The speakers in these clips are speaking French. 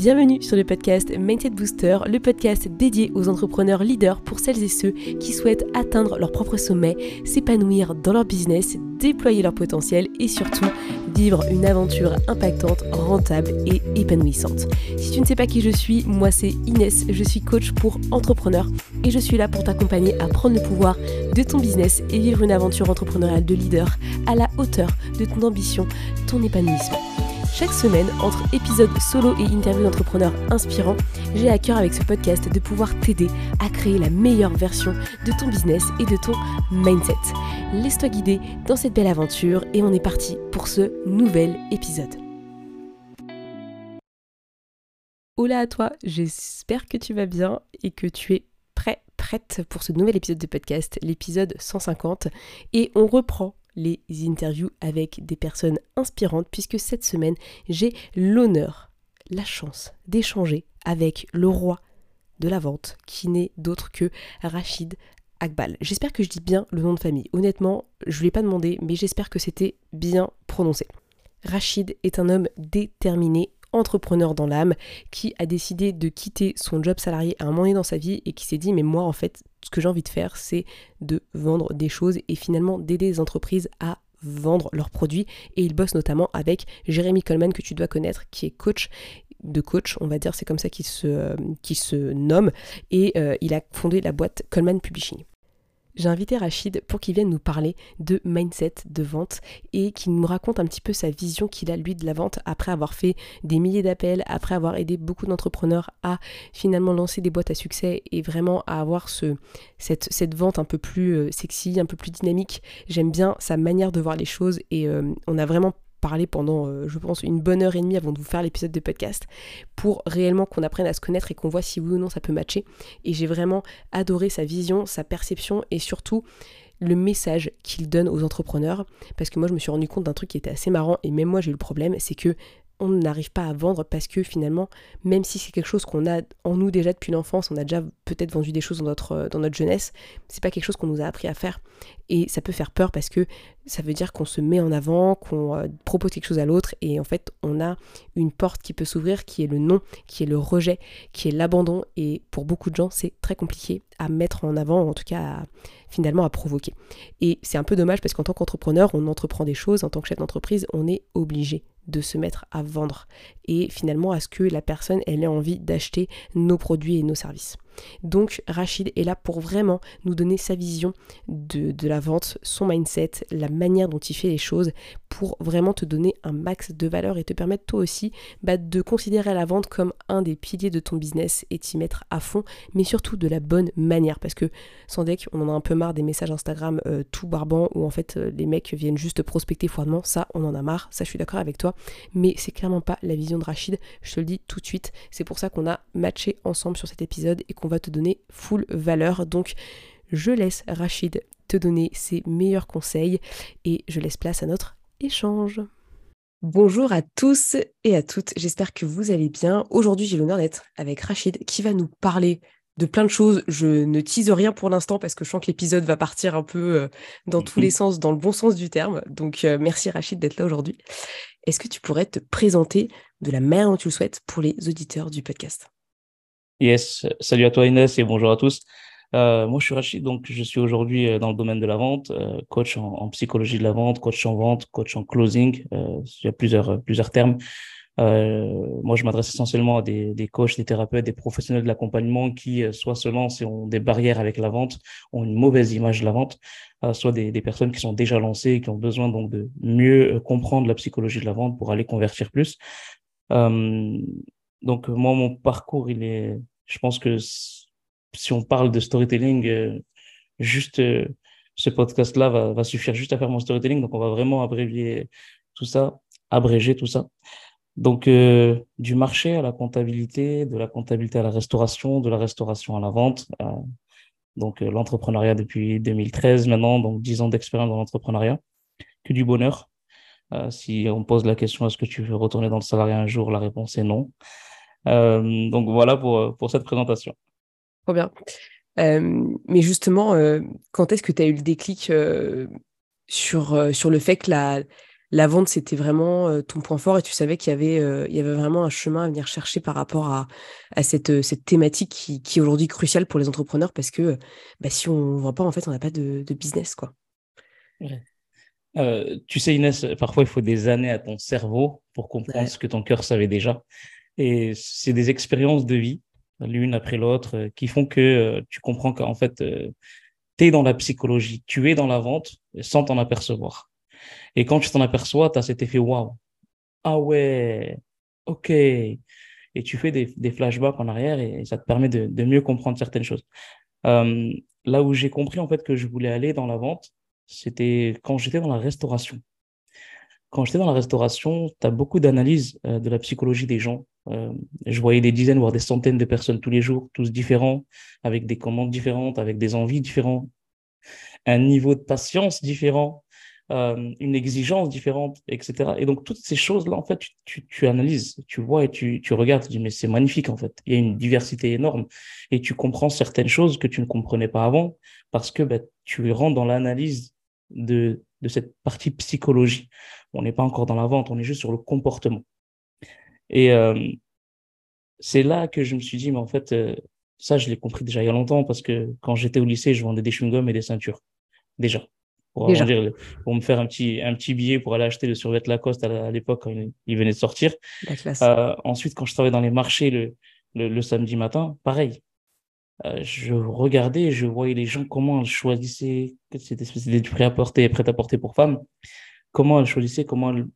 Bienvenue sur le podcast Mindset Booster, le podcast dédié aux entrepreneurs leaders pour celles et ceux qui souhaitent atteindre leur propre sommet, s'épanouir dans leur business, déployer leur potentiel et surtout vivre une aventure impactante, rentable et épanouissante. Si tu ne sais pas qui je suis, moi c'est Inès, je suis coach pour entrepreneurs et je suis là pour t'accompagner à prendre le pouvoir de ton business et vivre une aventure entrepreneuriale de leader à la hauteur de ton ambition, ton épanouissement. Chaque semaine, entre épisodes solo et interviews d'entrepreneurs inspirants, j'ai à cœur avec ce podcast de pouvoir t'aider à créer la meilleure version de ton business et de ton mindset. Laisse-toi guider dans cette belle aventure et on est parti pour ce nouvel épisode. Hola à toi, j'espère que tu vas bien et que tu es prêt, prête pour ce nouvel épisode de podcast, l'épisode 150. Et on reprend les interviews avec des personnes inspirantes puisque cette semaine j'ai l'honneur, la chance d'échanger avec le roi de la vente qui n'est d'autre que Rachid Akbal. J'espère que je dis bien le nom de famille. Honnêtement, je ne l'ai pas demandé, mais j'espère que c'était bien prononcé. Rachid est un homme déterminé, entrepreneur dans l'âme, qui a décidé de quitter son job salarié à un moment donné dans sa vie et qui s'est dit mais moi en fait ce que j'ai envie de faire c'est de vendre des choses et finalement d'aider les entreprises à vendre leurs produits. Et il bosse notamment avec Jérémy Coleman que tu dois connaître qui est coach de coach, on va dire, c'est comme ça qu'il se, euh, nomme, et euh, il a fondé la boîte Coleman Publishing j'ai invité Rachid pour qu'il vienne nous parler de mindset de vente et qu'il nous raconte un petit peu sa vision qu'il a lui de la vente après avoir fait des milliers d'appels, après avoir aidé beaucoup d'entrepreneurs à finalement lancer des boîtes à succès et vraiment à avoir ce, cette, vente un peu plus euh, sexy, un peu plus dynamique. J'aime bien sa manière de voir les choses et euh, on a vraiment parler pendant, euh, je pense, une bonne heure et demie avant de vous faire l'épisode de podcast pour réellement qu'on apprenne à se connaître et qu'on voit si oui ou non ça peut matcher. Et j'ai vraiment adoré sa vision, sa perception et surtout le message qu'il donne aux entrepreneurs. Parce que moi, je me suis rendu compte d'un truc qui était assez marrant et même moi, j'ai eu le problème, c'est que on n'arrive pas à vendre parce que finalement, même si c'est quelque chose qu'on a en nous déjà depuis l'enfance, on a déjà peut-être vendu des choses dans notre, euh, dans notre jeunesse, c'est pas quelque chose qu'on nous a appris à faire. Et ça peut faire peur parce que ça veut dire qu'on se met en avant, qu'on euh, propose quelque chose à l'autre et en fait on a une porte qui peut s'ouvrir qui est le non, qui est le rejet, qui est l'abandon et pour beaucoup de gens c'est très compliqué à mettre en avant, en tout cas finalement à provoquer. Et c'est un peu dommage parce qu'en tant qu'entrepreneur on entreprend des choses, en tant que chef d'entreprise on est obligé de se mettre à vendre et finalement à ce que la personne ait envie d'acheter nos produits et nos services. Donc Rachid est là pour vraiment nous donner sa vision de, de, la vente, son mindset, la manière dont il fait les choses pour vraiment te donner un max de valeur et te permettre toi aussi bah, de considérer la vente comme un des piliers de ton business et t'y mettre à fond, mais surtout de la bonne manière. Parce que sans deck on en a un peu marre des messages Instagram euh, tout barbant où en fait euh, les mecs viennent juste prospecter froidement, ça on en a marre, ça je suis d'accord avec toi, mais c'est clairement pas la vision de Rachid, je te le dis tout de suite, c'est pour ça qu'on a matché ensemble sur cet épisode et qu'on va te donner full valeur. Donc je laisse Rachid te donner ses meilleurs conseils et je laisse place à notre échange. Bonjour à tous et à toutes, j'espère que vous allez bien. Aujourd'hui j'ai l'honneur d'être avec Rachid qui va nous parler de plein de choses. Je ne tease rien pour l'instant parce que je sens que l'épisode va partir un peu euh, dans tous les sens, dans le bon sens du terme. Donc euh, merci Rachid d'être là aujourd'hui. Est-ce que tu pourrais te présenter de la manière dont tu le souhaites pour les auditeurs du podcast? Yes, salut à toi Inès et bonjour à tous. Euh, moi, je suis Rachid, donc je suis aujourd'hui euh, dans le domaine de la vente, euh, coach en, psychologie de la vente, coach en vente, coach en closing. il y a plusieurs, plusieurs termes. moi, je m'adresse essentiellement à des, des coachs, des thérapeutes, des professionnels de l'accompagnement qui soit se lancent et ont des barrières avec la vente, ont une mauvaise image de la vente, soit des, des personnes qui sont déjà lancées et qui ont besoin donc de mieux comprendre la psychologie de la vente pour aller convertir plus. donc moi, mon parcours, il est je pense que si on parle de storytelling, euh, juste euh, ce podcast-là va, suffire juste à faire mon storytelling. Donc, on va vraiment abrévier tout ça, abréger tout ça. Donc, euh, du marché à la comptabilité, de la comptabilité à la restauration, de la restauration à la vente. donc, l'entrepreneuriat depuis 2013 maintenant, donc 10 ans d'expérience dans l'entrepreneuriat. Que du bonheur. si on pose la question, est-ce que tu veux retourner dans le salariat un jour, la réponse est non. Donc voilà pour, pour cette présentation. Trop bien. Euh, mais justement, euh, quand est-ce que tu as eu le déclic sur, sur le fait que la, la vente, c'était vraiment ton point fort et tu savais qu'il y avait, il y avait vraiment un chemin à venir chercher par rapport à, à cette, cette thématique qui, qui est aujourd'hui cruciale pour les entrepreneurs parce que bah, si on ne vend pas, en fait, on n'a pas de, de, business. Quoi. tu sais, Inès, parfois, il faut des années à ton cerveau pour comprendre ce que ton cœur savait déjà. Et c'est des expériences de vie, l'une après l'autre, qui font que tu comprends qu'en fait, tu es dans la psychologie, tu es dans la vente sans t'en apercevoir. Et quand tu t'en aperçois, tu as cet effet waouh. Ah ouais, ok. Et tu fais des, flashbacks en arrière et, ça te permet de, mieux comprendre certaines choses. Euh, là où j'ai compris en fait que je voulais aller dans la vente, c'était quand j'étais dans la restauration. Quand j'étais dans la restauration, tu as beaucoup d'analyses euh, de la psychologie des gens. Euh, je voyais des dizaines, voire des centaines de personnes tous les jours, tous différents, avec des commandes différentes, avec des envies différentes, un niveau de patience différent. Euh, une exigence différente, etc. Et donc, toutes ces choses-là, en fait, tu, tu, analyses, tu vois et tu, regardes, tu dis, mais c'est magnifique, en fait. Il y a une diversité énorme. Et tu comprends certaines choses que tu ne comprenais pas avant parce que ben, tu rentres dans l'analyse de, de cette partie psychologie. On n'est pas encore dans la vente, on est juste sur le comportement. Et euh, c'est là que je me suis dit, mais en fait, euh, ça, je l'ai compris déjà il y a longtemps parce que quand j'étais au lycée, je vendais des chewing-gums et des ceintures. Déjà pour, pour me faire un petit, un petit billet pour aller acheter le survêt Lacoste à l'époque quand il, venait de sortir. Euh, ensuite, quand je travaillais dans les marchés le, le, samedi matin, pareil. Euh, je regardais et je voyais les gens, comment elles choisissaient, c'était du prêt-à-porter, prêt-à-porter pour femmes, comment elles choisissaient, comment elles,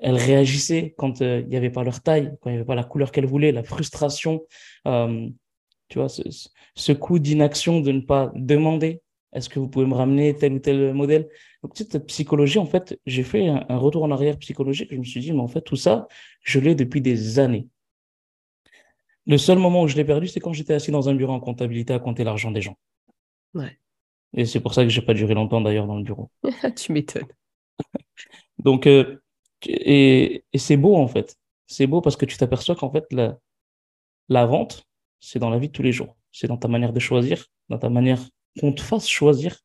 elles réagissaient quand euh, il n'y avait pas leur taille, quand il n'y avait pas la couleur qu'elles voulaient, la frustration, tu vois, ce, ce coup d'inaction de ne pas demander est-ce que vous pouvez me ramener tel ou tel modèle? Donc, cette psychologie, en fait, j'ai fait un, retour en arrière psychologique. Je me suis dit, mais en fait, tout ça, je l'ai depuis des années. Le seul moment où je l'ai perdu, c'est quand j'étais assis dans un bureau en comptabilité à compter l'argent des gens. Ouais. Et c'est pour ça que j'ai pas duré longtemps d'ailleurs dans le bureau. tu m'étonnes. Donc, euh, et, et c'est beau en fait. C'est beau parce que tu t'aperçois qu'en fait, la, la vente, c'est dans la vie de tous les jours. C'est dans ta manière de choisir, dans ta manière qu'on te fasse choisir.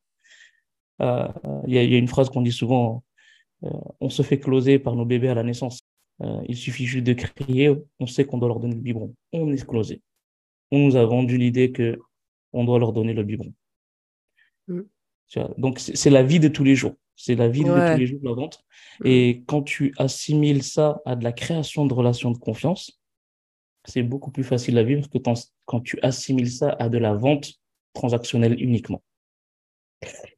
Euh, il y, a une phrase qu'on dit souvent, euh, on se fait closer par nos bébés à la naissance. Euh, il suffit juste de crier, on sait qu'on doit leur donner le biberon. On est closé. On nous a vendu l'idée que on doit leur donner le biberon. Mm. Donc c'est la vie de tous les jours. C'est la vie de tous les jours de la vente. Mm. Et quand tu assimiles ça à de la création de relations de confiance, c'est beaucoup plus facile à vivre que quand tu assimiles ça à de la vente transactionnel uniquement.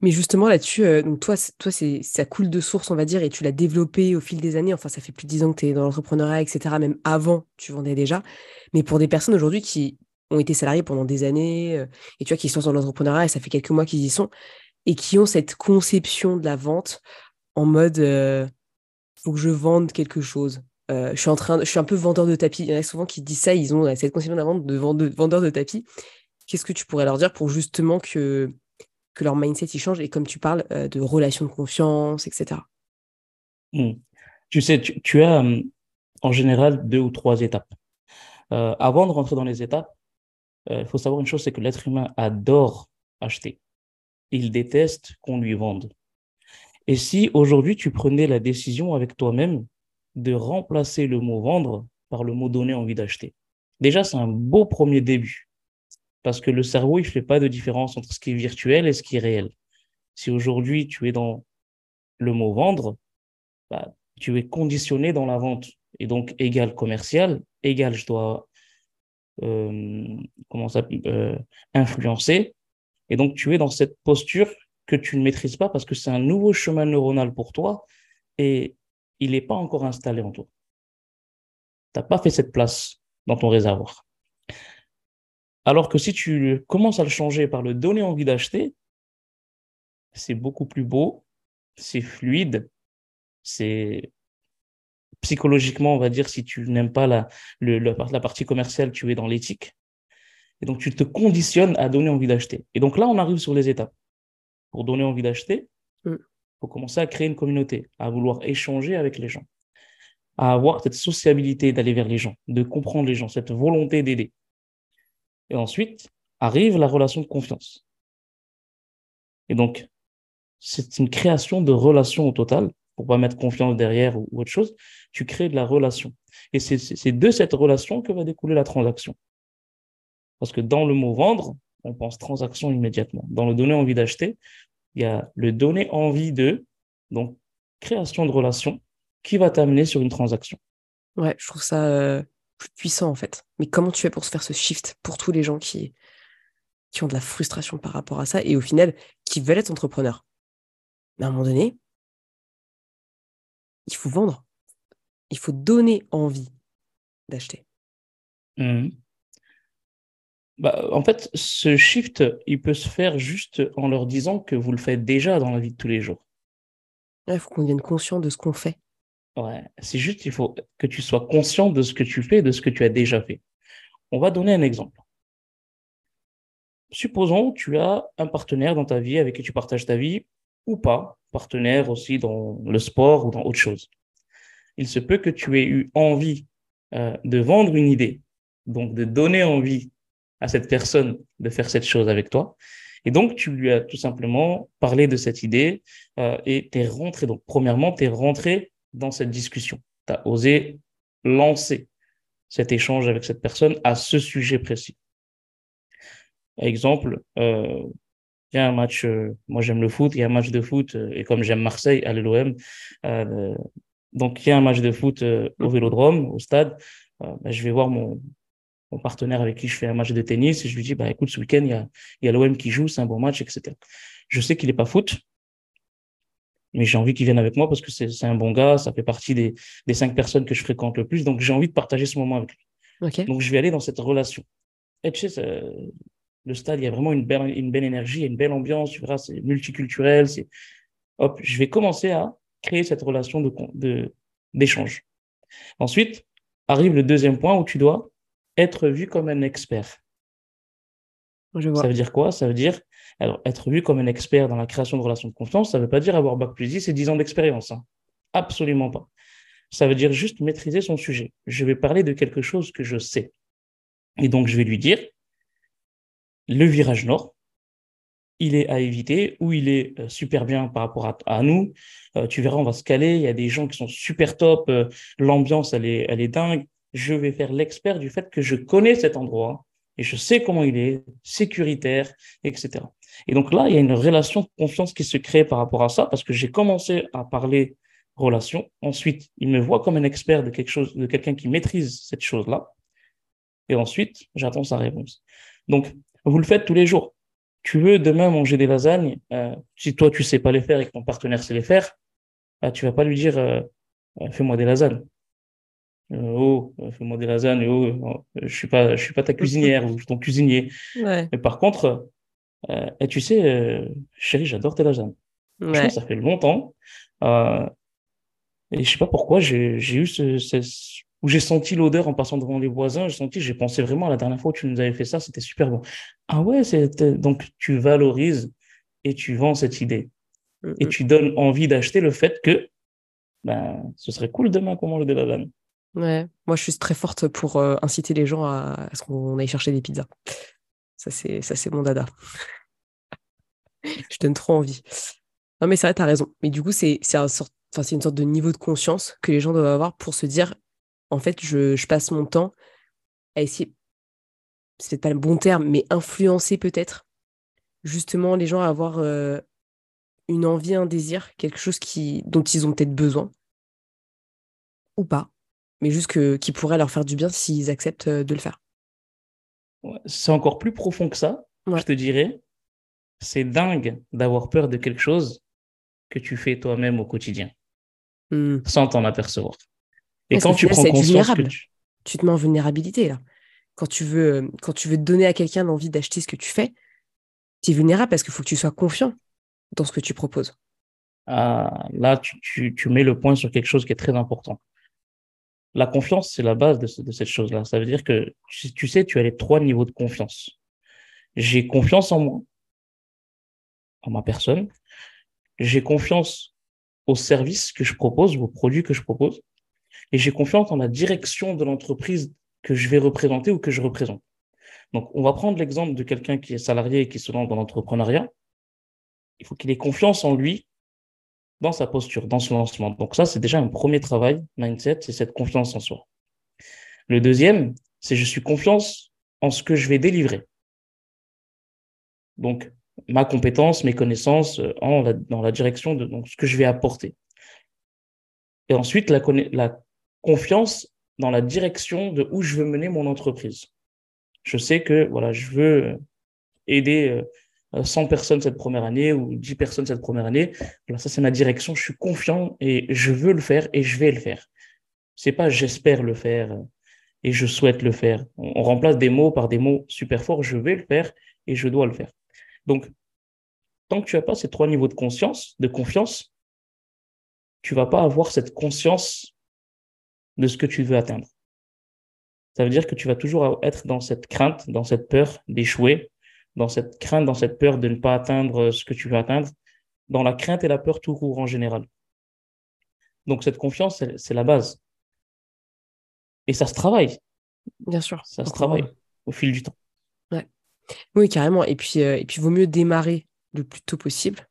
Mais justement là-dessus, euh, donc toi, toi c'est, ça coule de source, on va dire, et tu l'as développé au fil des années. Enfin, ça fait plus de 10 ans que tu es dans l'entrepreneuriat, etc. Même avant, tu vendais déjà. Mais pour des personnes aujourd'hui qui ont été salariées pendant des années, euh, et tu vois, qui sont dans l'entrepreneuriat, et ça fait quelques mois qu'ils y sont, et qui ont cette conception de la vente en mode euh, faut que je vende quelque chose. je suis en train, je suis un peu vendeur de tapis. Il y en a souvent qui disent ça, ils ont cette conception de la vente de vendeur de tapis qu'est-ce que tu pourrais leur dire pour justement que, que leur mindset y change? Et comme tu parles euh, de relations de confiance, etc. Hmm. Tu sais, tu, as hum, en général deux ou trois étapes. Euh, avant de rentrer dans les étapes, euh, il faut savoir une chose, c'est que l'être humain adore acheter. Il déteste qu'on lui vende. Et si aujourd'hui tu prenais la décision avec toi-même de remplacer le mot vendre par le mot donner envie d'acheter, déjà c'est un beau premier début. Parce que le cerveau, il ne fait pas de différence entre ce qui est virtuel et ce qui est réel. Si aujourd'hui tu es dans le mot vendre, bah, tu es conditionné dans la vente. Et donc, égal commercial, égal je dois euh, comment ça, euh, influencer. Et donc, tu es dans cette posture que tu ne maîtrises pas parce que c'est un nouveau chemin neuronal pour toi et il n'est pas encore installé en toi. Tu n'as pas fait cette place dans ton réservoir. Alors que si tu commences à le changer par le donner envie d'acheter, c'est beaucoup plus beau, c'est fluide, c'est psychologiquement, on va dire, si tu n'aimes pas la, la partie commerciale, tu es dans l'éthique. Et donc, tu te conditionnes à donner envie d'acheter. Et donc là, on arrive sur les étapes. Pour donner envie d'acheter, il mm. faut commencer à créer une communauté, à vouloir échanger avec les gens, à avoir cette sociabilité d'aller vers les gens, de comprendre les gens, cette volonté d'aider. Et ensuite arrive la relation de confiance. Et donc, c'est une création de relations au total pour pas mettre confiance derrière ou, autre chose, tu crées de la relation. Et c'est de cette relation que va découler la transaction. Parce que dans le mot vendre, on pense transaction immédiatement. Dans le donner envie d'acheter, il y a le donner envie de, donc création de relation, qui va t'amener sur une transaction. Ouais, je trouve ça euh, plus puissant en fait. Mais comment tu fais pour se faire ce shift pour tous les gens qui, qui ont de la frustration par rapport à ça et au final qui veulent être entrepreneurs? Mais à un moment donné, il faut vendre. Il faut donner envie d'acheter. Mmh. Bah, en fait, ce shift, il peut se faire juste en leur disant que vous le faites déjà dans la vie de tous les jours. Il faut qu'on devienne conscient de ce qu'on fait. Ouais, c'est juste, il faut que tu sois conscient de ce que tu fais, de ce que tu as déjà fait. On va donner un exemple. Supposons tu as un partenaire dans ta vie avec qui tu partages ta vie ou pas, partenaire aussi dans le sport ou dans autre chose. Il se peut que tu aies eu envie euh, de vendre une idée, donc de donner envie à cette personne de faire cette chose avec toi. Et donc, tu lui as tout simplement parlé de cette idée euh, et tu es rentré. Donc, premièrement, tu es rentré dans cette discussion. Tu as osé lancer cet échange avec cette personne à ce sujet précis. Exemple, euh, il y a un match, euh, moi j'aime le foot, il y a un match de foot, et comme j'aime Marseille, à l'OM, donc il y a un match de foot au. Vélodrome, au stade, bah, je vais voir mon, mon partenaire avec qui je fais un match de tennis et je lui dis, bah, écoute, ce week-end, il y a, y a l'OM qui joue, c'est un bon match, etc. Je sais qu'il n'est pas foot, mais j'ai envie qu'il vienne avec moi parce que c'est un bon gars, ça fait partie des, des cinq personnes que je fréquente le plus, donc j'ai envie de partager ce moment avec lui. Donc je vais aller dans cette relation. Et tu sais, le stade, il y a vraiment une belle, une belle énergie, une belle ambiance, tu verras, c'est multiculturel, c'est, hop, je vais commencer à créer cette relation de, d'échange. Ensuite, arrive le deuxième point où tu dois être vu comme un expert. Ça veut dire quoi? Ça veut dire alors, être vu comme un expert dans la création de relations de confiance, ça ne veut pas dire avoir bac plus 10 et 10 ans d'expérience. Hein. Absolument pas. Ça veut dire juste maîtriser son sujet. Je vais parler de quelque chose que je sais. Et donc, je vais lui dire, le virage nord, il est à éviter ou il est euh, super bien par rapport à, nous. Euh, tu verras, on va se caler. Il y a des gens qui sont super top. Euh, l'ambiance, elle est, elle est dingue je vais faire l'expert du fait que je connais cet endroit et je sais comment il est, sécuritaire, etc. Et donc là, il y a une relation de confiance qui se crée par rapport à ça parce que j'ai commencé à parler relation. Ensuite, il me voit comme un expert de quelqu'un qui maîtrise cette chose-là. Et ensuite, j'attends sa réponse. Donc, vous le faites tous les jours. Tu veux demain manger des lasagnes, euh, si toi tu sais pas les faire et que ton partenaire sait les faire, tu euh, tu vas pas lui dire euh, fais-moi des lasagnes. Euh, oh, fais-moi des lasagnes, oh, je suis pas, je suis pas ta cuisinière ou ton cuisinier. Mais par contre, euh, et tu sais, euh, chérie, j'adore tes lasagnes. Ouais. ça fait longtemps. Euh, et je sais pas pourquoi, j'ai eu ce, ce où j'ai senti l'odeur en passant devant les voisins. J'ai senti, j'ai pensé vraiment la dernière fois où tu nous avais fait ça, c'était super bon. Ah ouais, donc tu valorises et tu vends cette idée. Et tu donnes envie d'acheter le fait que ben, ce serait cool demain qu'on mange des lasagnes. Ouais, moi je suis très forte pour euh, inciter les gens à, ce qu'on aille chercher des pizzas. Ça, c'est, ça, c'est mon dada. je donne trop envie. Non, mais c'est vrai, t'as raison. Mais du coup, c'est, c'est, un sorte, c'est une sorte de niveau de conscience que les gens doivent avoir pour se dire en fait, je, je passe mon temps à essayer, c'est pas le bon terme, mais influencer peut-être justement les gens à avoir euh, une envie, un désir, quelque chose qui, dont ils ont peut-être besoin ou pas mais juste que, qui pourrait leur faire du bien s'ils acceptent euh, de le faire. c'est encore plus profond que ça, je te dirais. C'est dingue d'avoir peur de quelque chose que tu fais toi-même au quotidien, mmh. sans t'en apercevoir. Et quand tu prends conscience que tu... tu... te mets en vulnérabilité là. Quand tu veux, euh, quand tu veux donner à quelqu'un l'envie d'acheter ce que tu fais, tu es vulnérable parce qu'il faut que tu sois confiant dans ce que tu proposes. Ah, là, tu, tu, tu mets le point sur quelque chose qui est très important la confiance, c'est la base de, cette chose-là. Ça veut dire que, tu sais, tu as les trois niveaux de confiance. J'ai confiance en moi, en ma personne. J'ai confiance au service que je propose, aux produits que je propose. Et j'ai confiance en la direction de l'entreprise que je vais représenter ou que je représente. Donc, on va prendre l'exemple de quelqu'un qui est salarié et qui se lance dans l'entrepreneuriat. Il faut qu'il ait confiance en lui dans sa posture, dans son lancement. Donc ça, c'est déjà un premier travail, mindset, c'est cette confiance en soi. Le deuxième, c'est je suis confiance en ce que je vais délivrer. Donc, ma compétence, mes connaissances euh, dans la direction de ce que je vais apporter. Et ensuite, la, la confiance dans la direction de où je veux mener mon entreprise. Je sais que voilà, je veux euh, aider 100 euh, personnes cette première année ou 10 personnes cette première année. Voilà, ça c'est ma direction, je suis confiant et je veux le faire et je vais le faire. C'est pas j'espère le faire et je souhaite le faire. On, remplace des mots par des mots super forts, je vais le faire et je dois le faire. Donc, tant que tu n'as pas ces trois niveaux de conscience, de confiance, tu vas pas avoir cette conscience de ce que tu veux atteindre. Ça veut dire que tu vas toujours être dans cette crainte, dans cette peur d'échouer, dans cette crainte, dans cette peur de ne pas atteindre ce que tu veux atteindre, dans la crainte et la peur tout court en général. Donc cette confiance, c'est la base. Et ça se travaille. Bien sûr. Ça se travaille au fil du temps. Ouais. Oui, carrément. Et puis, euh, et puis, vaut mieux démarrer le plus tôt possible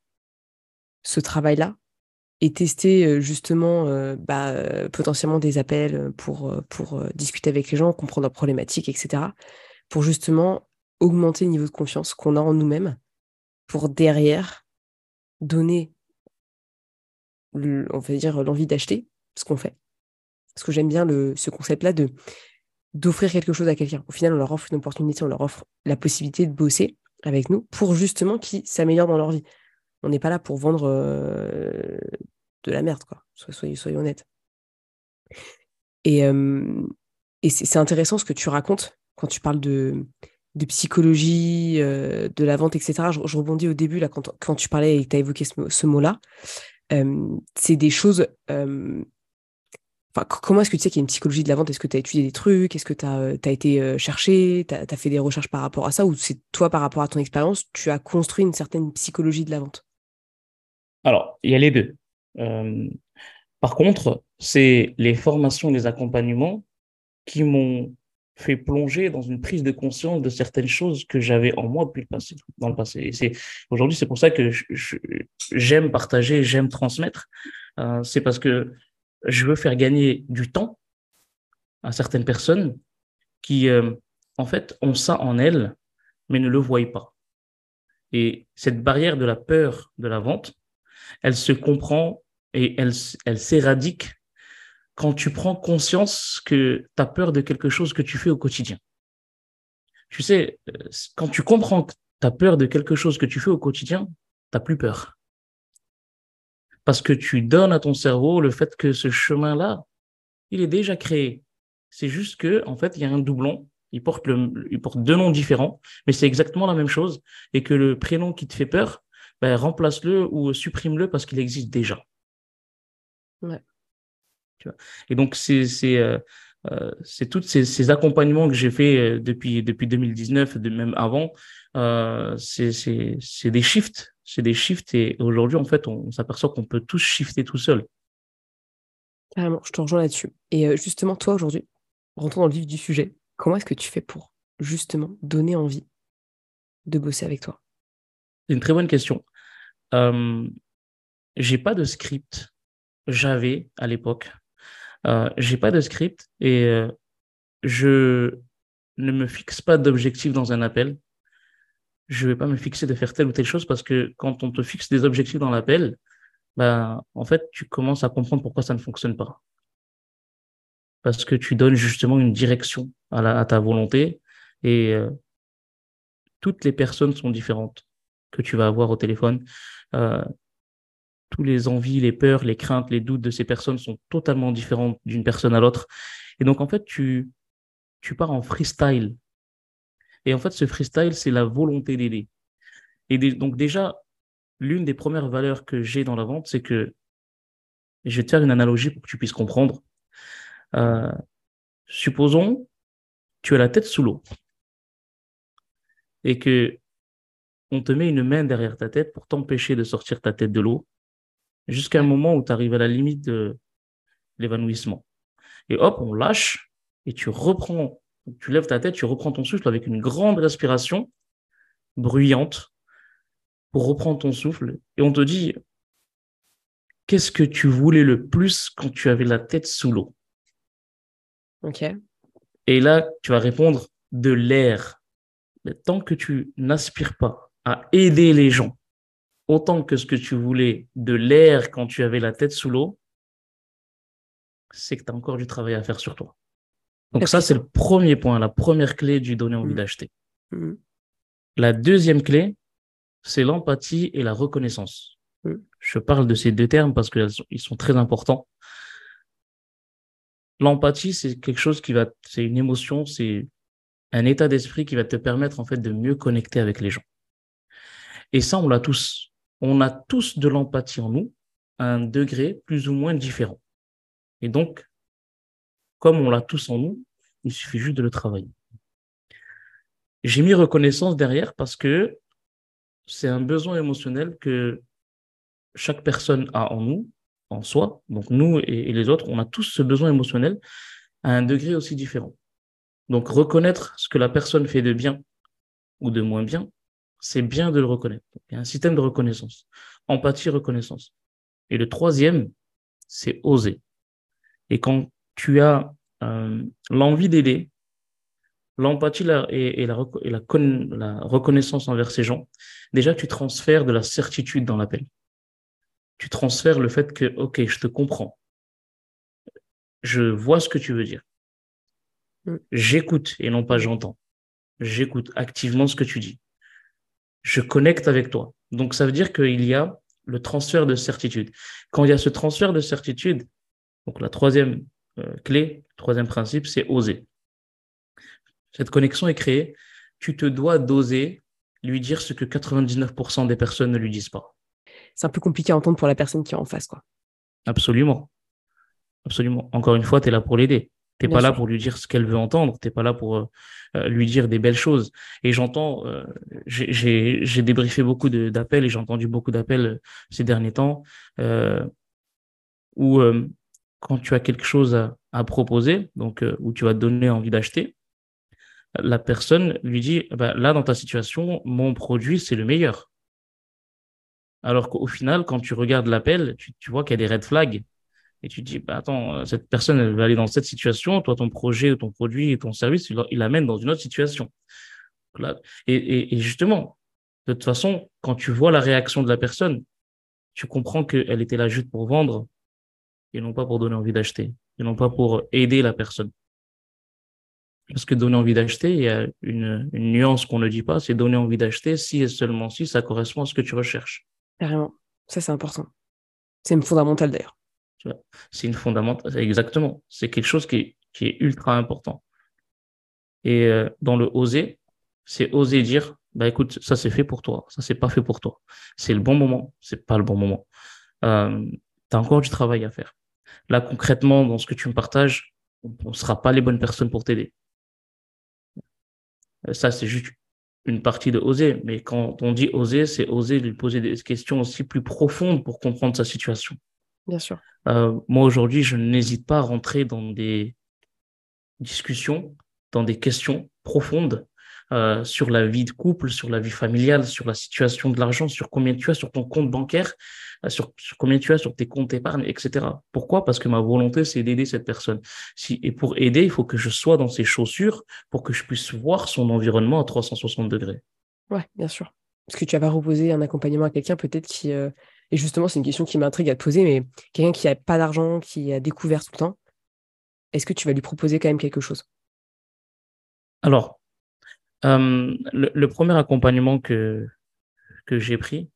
ce travail-là et tester euh, justement euh, bah, potentiellement des appels pour, pour discuter avec les gens, comprendre leurs problématiques, etc. Pour justement augmenter le niveau de confiance qu'on a en nous-mêmes pour derrière donner, on va dire, l'envie d'acheter ce qu'on fait parce que j'aime bien le, ce concept-là de d'offrir quelque chose à quelqu'un. Au final, on leur offre une opportunité, on leur offre la possibilité de bosser avec nous pour justement qu'ils s'améliorent dans leur vie. On n'est pas là pour vendre euh, de la merde, quoi. Soyez, soyez honnêtes. Et, euh, et c'est intéressant ce que tu racontes quand tu parles de, de psychologie, euh, de la vente, etc. Je, rebondis au début, là, quand, quand tu parlais et que tu as évoqué ce, mot-là. c'est des choses comment est-ce que tu sais qu'il y a une psychologie de la vente? Est-ce que tu as étudié des trucs? Est-ce que tu as, euh, été euh, cherché? Tu as, fait des recherches par rapport à ça? Ou c'est toi, par rapport à ton expérience, tu as construit une certaine psychologie de la vente? Alors, il y a les deux. Euh, par contre, c'est les formations, les accompagnements qui m'ont fait plonger dans une prise de conscience de certaines choses que j'avais en moi depuis le passé, dans le passé. Et c'est aujourd'hui, c'est pour ça que j'aime partager, j'aime transmettre. c'est parce que je veux faire gagner du temps à certaines personnes qui, euh, en fait, ont ça en elles, mais ne le voient pas. Et cette barrière de la peur de la vente, elle se comprend et elle, elle s'éradique quand tu prends conscience que tu as peur de quelque chose que tu fais au quotidien. Tu sais, euh, quand tu comprends que tu as peur de quelque chose que tu fais au quotidien, tu plus peur parce que tu donnes à ton cerveau le fait que ce chemin-là, il est déjà créé. C'est juste que, en fait, il y a un doublon. Il porte, le, il porte deux noms différents, mais c'est exactement la même chose. Et que le prénom qui te fait peur, ben, remplace-le ou supprime-le parce qu'il existe déjà. Ouais. Tu vois Et donc, c'est c'est euh, euh tous ces, ces, accompagnements que j'ai fait euh, depuis, depuis 2019, de même avant. Euh, c'est des shifts c'est des shifts et aujourd'hui, en fait, on, s'aperçoit qu'on peut tous shifter tout seul. Carrément, je te rejoins là-dessus. Et justement, toi, aujourd'hui, rentrons dans le vif du sujet, comment est-ce que tu fais pour justement donner envie de bosser avec toi? C'est une très bonne question. Euh, j'ai pas de script. J'avais à l'époque. Euh, j'ai pas de script et euh, je ne me fixe pas d'objectif dans un appel je vais pas me fixer de faire telle ou telle chose parce que quand on te fixe des objectifs dans l'appel, ben, en fait, tu commences à comprendre pourquoi ça ne fonctionne pas. Parce que tu donnes justement une direction à ta volonté et euh, toutes les personnes sont différentes que tu vas avoir au téléphone. Euh, tous les envies, les peurs, les craintes, les doutes de ces personnes sont totalement différentes d'une personne à l'autre. Et donc, en fait, tu, tu pars en freestyle et en fait, ce freestyle, c'est la volonté d'aider. Et donc déjà, l'une des premières valeurs que j'ai dans la vente, c'est que, je vais te faire une analogie pour que tu puisses comprendre. Euh, supposons, tu as la tête sous l'eau et que on te met une main derrière ta tête pour t'empêcher de sortir ta tête de l'eau jusqu'à un moment où tu arrives à la limite de l'évanouissement. Et hop, on lâche et tu reprends tu lèves ta tête, tu reprends ton souffle avec une grande respiration bruyante pour reprendre ton souffle. Et on te dit, qu'est-ce que tu voulais le plus quand tu avais la tête sous l'eau? Ok. Et là, tu vas répondre de l'air. Mais tant que tu n'aspires pas à aider les gens autant que ce que tu voulais de l'air quand tu avais la tête sous l'eau, c'est que tu as encore du travail à faire sur toi. Donc ça, c'est le premier point, la première clé du donner envie mmh. d'acheter. Mmh. La deuxième clé, c'est l'empathie et la reconnaissance. Mmh. Je parle de ces deux termes parce qu'ils sont très importants. L'empathie, c'est quelque chose qui va, c'est une émotion, c'est un état d'esprit qui va te permettre en fait de mieux connecter avec les gens. Et ça, on l'a tous. On a tous de l'empathie en nous, à un degré plus ou moins différent. Et donc, comme on l'a tous en nous, il suffit juste de le travailler. J'ai mis reconnaissance derrière parce que c'est un besoin émotionnel que chaque personne a en nous, en soi. Donc nous et, les autres, on a tous ce besoin émotionnel à un degré aussi différent. Donc reconnaître ce que la personne fait de bien ou de moins bien, c'est bien de le reconnaître. Il y a un système de reconnaissance. Empathie, reconnaissance. Et le troisième, c'est oser. Et quand tu as euh, l'envie d'aider, l'empathie et, la, la, reconnaissance envers ces gens, déjà tu transfères de la certitude dans l'appel. Tu transfères le fait que, OK, je te comprends. Je vois ce que tu veux dire. Mm. J'écoute et non pas j'entends. J'écoute activement ce que tu dis. Je connecte avec toi. Donc ça veut dire qu'il y a le transfert de certitude. Quand il y a ce transfert de certitude, donc la troisième euh, clé, troisième principe, c'est oser. Cette connexion est créée. Tu te dois d'oser lui dire ce que 99% des personnes ne lui disent pas. C'est un peu compliqué à entendre pour la personne qui est en face, quoi. Absolument. Absolument. Encore une fois, tu es là pour l'aider. Tu n'es pas là pour lui dire ce qu'elle veut entendre. Tu n'es pas là pour euh, euh, lui dire des belles choses. Et j'entends, j'ai débriefé beaucoup d'appels et j'ai entendu beaucoup d'appels ces derniers temps où quand tu as quelque chose à, proposer, donc euh, où tu vas te donner envie d'acheter, la personne lui dit bah, là dans ta situation, mon produit c'est le meilleur. Alors qu'au final, quand tu regardes l'appel, tu, vois qu'il y a des red flags et tu te dis bah, attends, euh, cette personne elle va aller dans cette situation, toi ton projet, ton produit ton service, il l'amène dans une autre situation. et, justement, de toute façon, quand tu vois la réaction de la personne, tu comprends qu'elle était là juste pour vendre et non pas pour donner envie d'acheter, et non pas pour aider la personne. Parce que donner envie d'acheter, il y a une, nuance qu'on ne dit pas, c'est donner envie d'acheter si et seulement si ça correspond à ce que tu recherches. Carrément. Ça, c'est important. C'est une fondamentale d'ailleurs. C'est une fondamentale, exactement. C'est quelque chose qui est, ultra important. Et euh, dans le oser, c'est oser dire, bah écoute, ça c'est fait pour toi, ça c'est pas fait pour toi. C'est le bon moment, c'est pas le bon moment. Euh, tu as encore du travail à faire. Là, concrètement, dans ce que tu me partages, on ne sera pas les bonnes personnes pour t'aider. Euh, ça, c'est juste une partie de oser. Mais quand on dit oser, c'est oser lui poser des questions aussi plus profondes pour comprendre sa situation. Bien sûr. Euh, moi, aujourd'hui, je n'hésite pas à rentrer dans des discussions, dans des questions profondes euh, sur la vie de couple, sur la vie familiale, sur la situation de l'argent, sur combien tu as sur ton compte bancaire, euh, sur, combien tu as sur tes comptes épargne, etc. Pourquoi? Parce que ma volonté, c'est d'aider cette personne. Si, et pour aider, il faut que je sois dans ses chaussures pour que je puisse voir son environnement à 360 degrés. Ouais, bien sûr. Parce que tu vas reposer un accompagnement à quelqu'un peut-être qui... Euh, et justement, c'est une question qui m'intrigue à te poser, mais quelqu'un qui n'a pas d'argent, qui a découvert tout le temps, est-ce que tu vas lui proposer quand même quelque chose? Alors, euh, le, premier accompagnement que, que j'ai pris,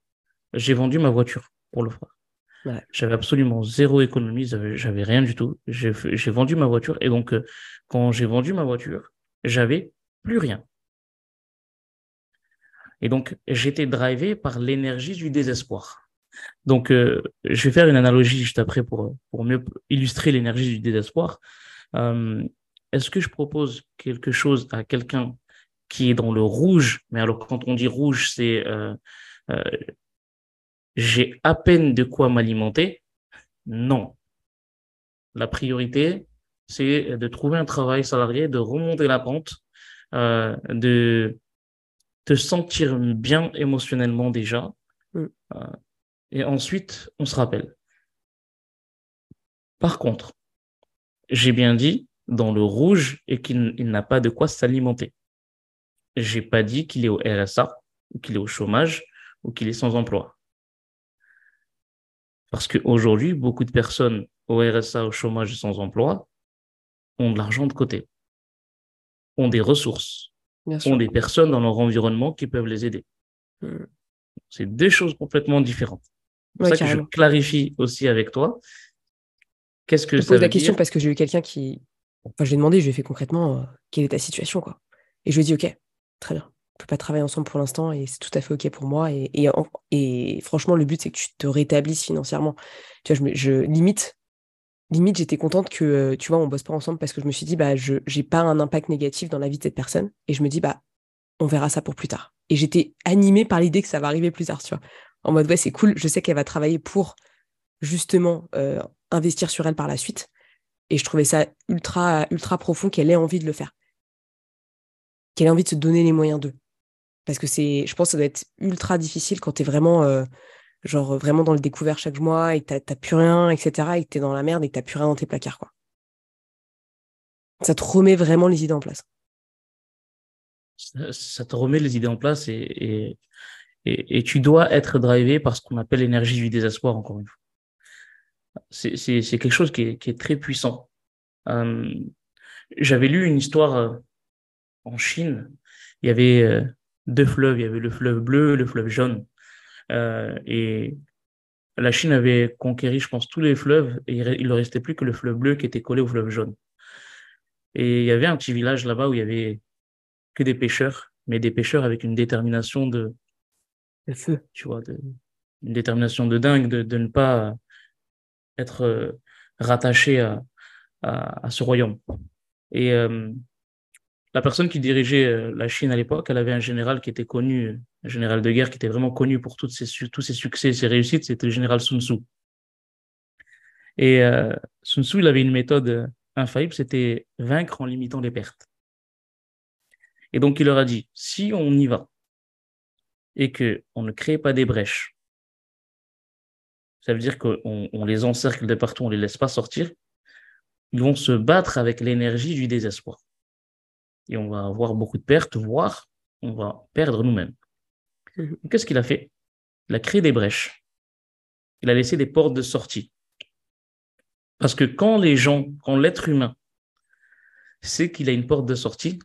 j'ai vendu ma voiture pour le faire. J'avais absolument zéro économie, j'avais rien du tout. J'ai vendu ma voiture et donc euh, quand j'ai vendu ma voiture, j'avais plus rien. Et donc j'étais drivé par l'énergie du désespoir. Donc euh, je vais faire une analogie juste après pour, pour mieux illustrer l'énergie du désespoir. Est-ce que je propose quelque chose à quelqu'un qui est dans le rouge? Mais alors, quand on dit rouge, c'est euh, euh, j'ai à peine de quoi m'alimenter. Non. La priorité, c'est de trouver un travail salarié, de remonter la pente, euh, de te sentir bien émotionnellement déjà. Mm. Et ensuite, on se rappelle. Par contre, j'ai bien dit dans le rouge et qu'il n'a pas de quoi s'alimenter. J'ai pas dit qu'il est au RSA ou qu'il est au chômage ou qu'il est sans emploi. Parce qu'aujourd'hui, beaucoup de personnes au RSA, au chômage et sans emploi ont de l'argent de côté, ont des ressources, ont des personnes dans leur environnement qui peuvent les aider. Hmm. C'est deux choses complètement différentes. C'est pour ça que je clarifie aussi avec toi. Qu'est-ce que je ça pose la question parce que j'ai eu quelqu'un qui. Enfin, je lui ai demandé, je lui ai fait concrètement euh, quelle est ta situation, quoi. Et je lui ai dit, OK, très bien. On peut pas travailler ensemble pour l'instant et c'est tout à fait OK pour moi. Et, et, franchement, le but, c'est que tu te rétablisses financièrement. Tu vois, je, je limite, limite, j'étais contente que, euh, tu vois, on bosse pas ensemble parce que je me suis dit, bah, je j'ai pas un impact négatif dans la vie de cette personne. Et je me dis, bah, on verra ça pour plus tard. Et j'étais animée par l'idée que ça va arriver plus tard, tu vois. En mode, ouais, c'est cool, je sais qu'elle va travailler pour justement euh, investir sur elle par la suite. Et je trouvais ça ultra, ultra profond qu'elle ait envie de le faire. Qu'elle ait envie de se donner les moyens d'eux. Parce que c'est, je pense que ça doit être ultra difficile quand tu es vraiment, euh, genre, vraiment dans le découvert chaque mois et que t'as plus rien, etc. et que t'es dans la merde et que t'as plus rien dans tes placards, quoi. Ça te remet vraiment les idées en place. Ça, te remet les idées en place et, et, et, tu dois être drivé par ce qu'on appelle l'énergie du désespoir, encore une fois. C'est quelque chose qui est, très puissant. Euh, J'avais lu une histoire euh, en Chine. Il y avait euh, deux fleuves. Il y avait le fleuve bleu, le fleuve jaune. Et la Chine avait conquéri, je pense, tous les fleuves et il ne restait plus que le fleuve bleu qui était collé au fleuve jaune. Et il y avait un petit village là-bas où il y avait que des pêcheurs, mais des pêcheurs avec une détermination de, de feu, tu vois, une détermination de dingue de, de ne pas être euh, rattaché à, à, ce royaume. Et euh, la personne qui dirigeait euh, la Chine à l'époque, elle avait un général qui était connu, un général de guerre qui était vraiment connu pour toutes ses, tous ses succès et ses réussites, c'était le général Sun Tzu. Et Sun Tzu, il avait une méthode infaillible, c'était vaincre en limitant les pertes. Et donc, il leur a dit, si on y va et qu'on ne crée pas des brèches, ça veut dire qu'on on les encercle de partout, on ne les laisse pas sortir. Ils vont se battre avec l'énergie du désespoir. Et on va avoir beaucoup de pertes, voire on va perdre nous-mêmes. Mhm. Qu'est-ce qu'il a fait? Il a créé des brèches. Il a laissé des portes de sortie. Parce que quand les gens, quand l'être humain sait qu'il a une porte de sortie,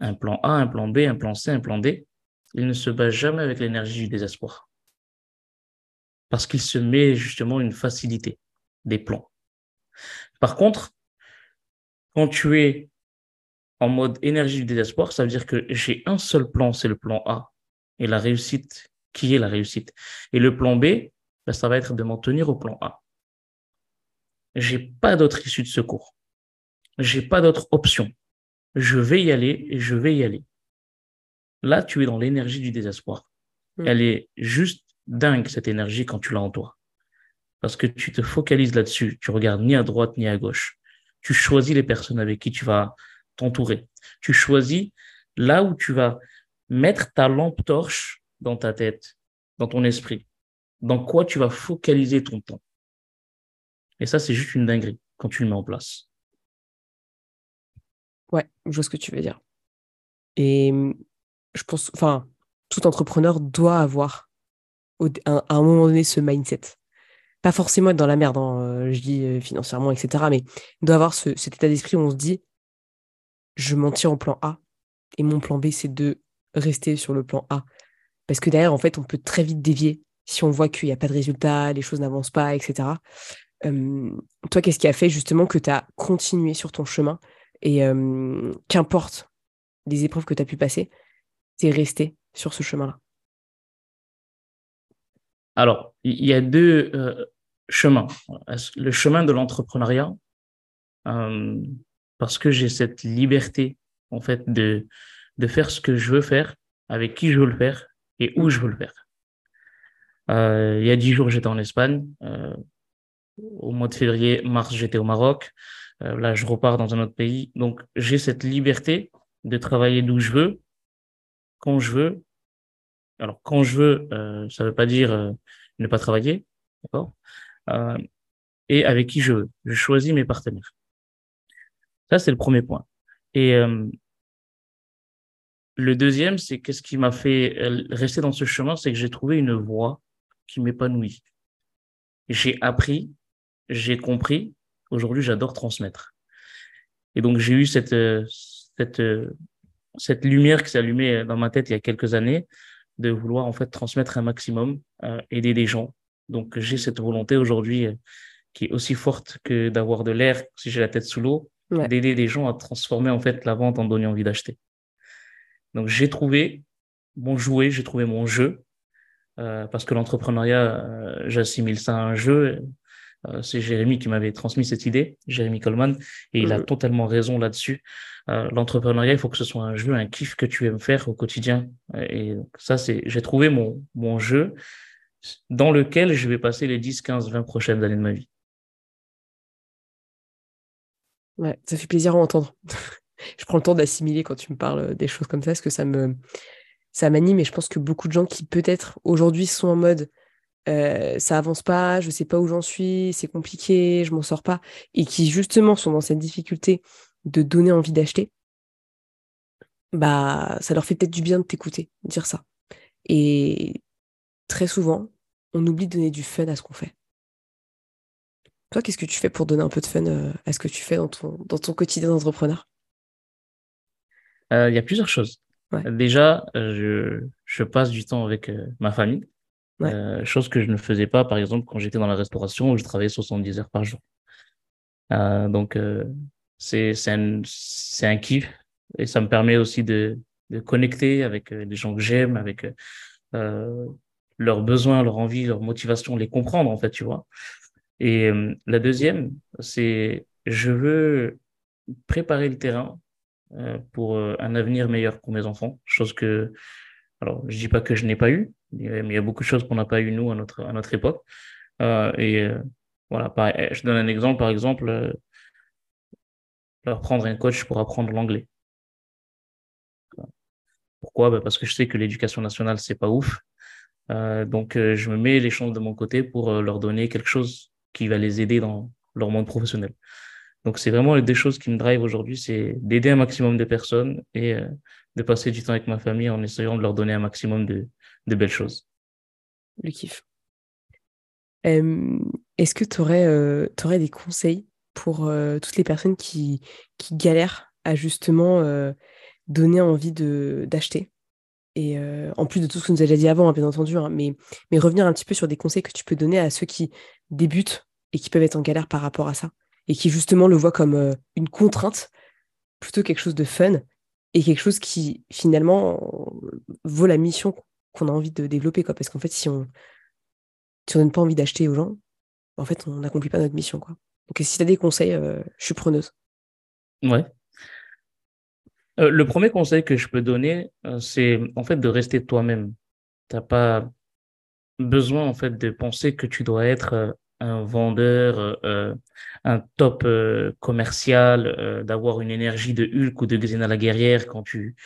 un plan A, un plan B, un plan C, un plan D, il ne se bat jamais avec l'énergie du désespoir parce qu'il se met justement une facilité des plans. Par contre, quand tu es en mode énergie du désespoir, ça veut dire que j'ai un seul plan, c'est le plan A, et la réussite, qui est la réussite. Et le plan B, ben, ça va être de m'en tenir au plan A. J'ai pas d'autre issue de secours. J'ai pas d'autre option. Je vais y aller et je vais y aller. Là, tu es dans l'énergie du désespoir. Hmm. Elle est juste dingue cette énergie quand tu l'as en toi. Parce que tu te focalises là-dessus. Tu regardes ni à droite ni à gauche. Tu choisis les personnes avec qui tu vas t'entourer. Tu choisis là où tu vas mettre ta lampe torche dans ta tête, dans ton esprit. Dans quoi tu vas focaliser ton temps. Et ça, c'est juste une dinguerie quand tu le mets en place. Ouais, je vois ce que tu veux dire. Et je pense, enfin, tout entrepreneur doit avoir à un moment donné ce mindset. Pas forcément être dans la merde, hein, euh, je dis euh, financièrement, etc. Mais doit avoir cet état d'esprit où on se dit je m'en tire au plan A et mon plan B, c'est de rester sur le plan A. Parce que derrière, en fait, on peut très vite dévier si on voit qu'il n'y a pas de résultat, les choses n'avancent pas, etc. toi, qu'est-ce qui a fait justement que tu as continué sur ton chemin et qu'importe les épreuves que tu as pu passer, tu es resté sur ce chemin-là? Alors, il y a deux euh, chemins. Le chemin de l'entrepreneuriat, euh, parce que j'ai cette liberté, en fait, de, de faire ce que je veux faire, avec qui je veux le faire et où je veux le faire. Euh, il y a dix jours, j'étais en Espagne. au mois de février, mars, j'étais au Maroc. là, je repars dans un autre pays. Donc, j'ai cette liberté de travailler d'où je veux, quand je veux, alors, quand je veux, euh, ça ne veut pas dire euh, ne pas travailler, d'accord euh, et avec qui je veux. Je choisis mes partenaires. Ça, c'est le premier point. Et le deuxième, c'est qu'est-ce qui m'a fait rester dans ce chemin, c'est que j'ai trouvé une voie qui m'épanouit. J'ai appris, j'ai compris. Aujourd'hui, j'adore transmettre. Et donc, j'ai eu cette, cette lumière qui s'est allumée dans ma tête il y a quelques années de vouloir en fait transmettre un maximum, aider des gens. Donc, j'ai cette volonté aujourd'hui qui est aussi forte que d'avoir de l'air si j'ai la tête sous l'eau, d'aider des gens à transformer en fait la vente en donnant envie d'acheter. Donc j'ai trouvé mon jouet, j'ai trouvé mon jeu, euh, parce que l'entrepreneuriat, euh, j'assimile ça à un jeu. Euh, c'est Jérémy qui m'avait transmis cette idée, Jérémy Coleman, et il a totalement raison là-dessus. l'entrepreneuriat, il faut que ce soit un jeu, un kiff que tu aimes faire au quotidien. Et ça, c'est, j'ai trouvé mon, mon jeu dans lequel je vais passer les 10, 15, 20 prochaines années de ma vie. Ouais, ça fait plaisir à entendre. je prends le temps d'assimiler quand tu me parles des choses comme ça, parce que ça me ça m'anime et je pense que beaucoup de gens qui peut-être aujourd'hui sont en mode euh, ça avance pas, je sais pas où j'en suis, c'est compliqué, je m'en sors pas, et qui justement sont dans cette difficulté de donner envie d'acheter, bah ça leur fait peut-être du bien de t'écouter, dire ça. Et très souvent, on oublie de donner du fun à ce qu'on fait. Toi, qu'est-ce que tu fais pour donner un peu de fun euh, à ce que tu fais dans ton, dans ton quotidien d'entrepreneur? Euh, Il y a plusieurs choses. Déjà, je, je, passe du temps avec ma famille, chose que je ne faisais pas, par exemple, quand j'étais dans la restauration où je travaillais 70 heures par jour. donc, c'est un, un kiff et ça me permet aussi de, de connecter avec les gens que j'aime, avec leurs besoins, leurs envies, leurs motivations, les comprendre, en fait, tu vois. Et euh, la deuxième, c'est je veux préparer le terrain euh, pour euh, un avenir meilleur pour mes enfants, chose que, alors je dis pas que je n'ai pas eu, mais il y a beaucoup de choses qu'on n'a pas eu nous à notre, à notre époque. et voilà, je donne un exemple, par exemple, leur prendre un coach pour apprendre l'anglais. Pourquoi? Bah, Parce que je sais que l'éducation nationale, c'est pas ouf. donc, je me mets les chances de mon côté pour leur donner quelque chose qui va les aider dans leur monde professionnel. Donc, c'est vraiment des choses qui me drive aujourd'hui, c'est d'aider un maximum de personnes et euh, de passer du temps avec ma famille en essayant de leur donner un maximum de, belles choses. Le kiff. Est-ce que tu aurais, euh, des conseils pour euh, toutes les personnes qui, qui galèrent à justement donner envie d'acheter? Et en plus de tout ce que nous a déjà dit avant, hein, bien entendu, hein, mais revenir un petit peu sur des conseils que tu peux donner à ceux qui débutent et qui peuvent être en galère par rapport à ça, et qui justement le voient comme une contrainte plutôt quelque chose de fun et quelque chose qui finalement vaut la mission qu'on a envie de développer. Quoi. Parce qu'en fait, si on si donne pas envie d'acheter aux gens, en fait, on n'accomplit pas notre mission. Quoi. Donc si tu as des conseils, je suis preneuse. Ouais. Euh, le premier conseil que je peux donner, euh, c'est en fait de rester toi-même. Tu n'as pas besoin en fait de penser que tu dois être euh, un vendeur, un top commercial, d'avoir une énergie de Hulk ou de Xena la guerrière quand tu,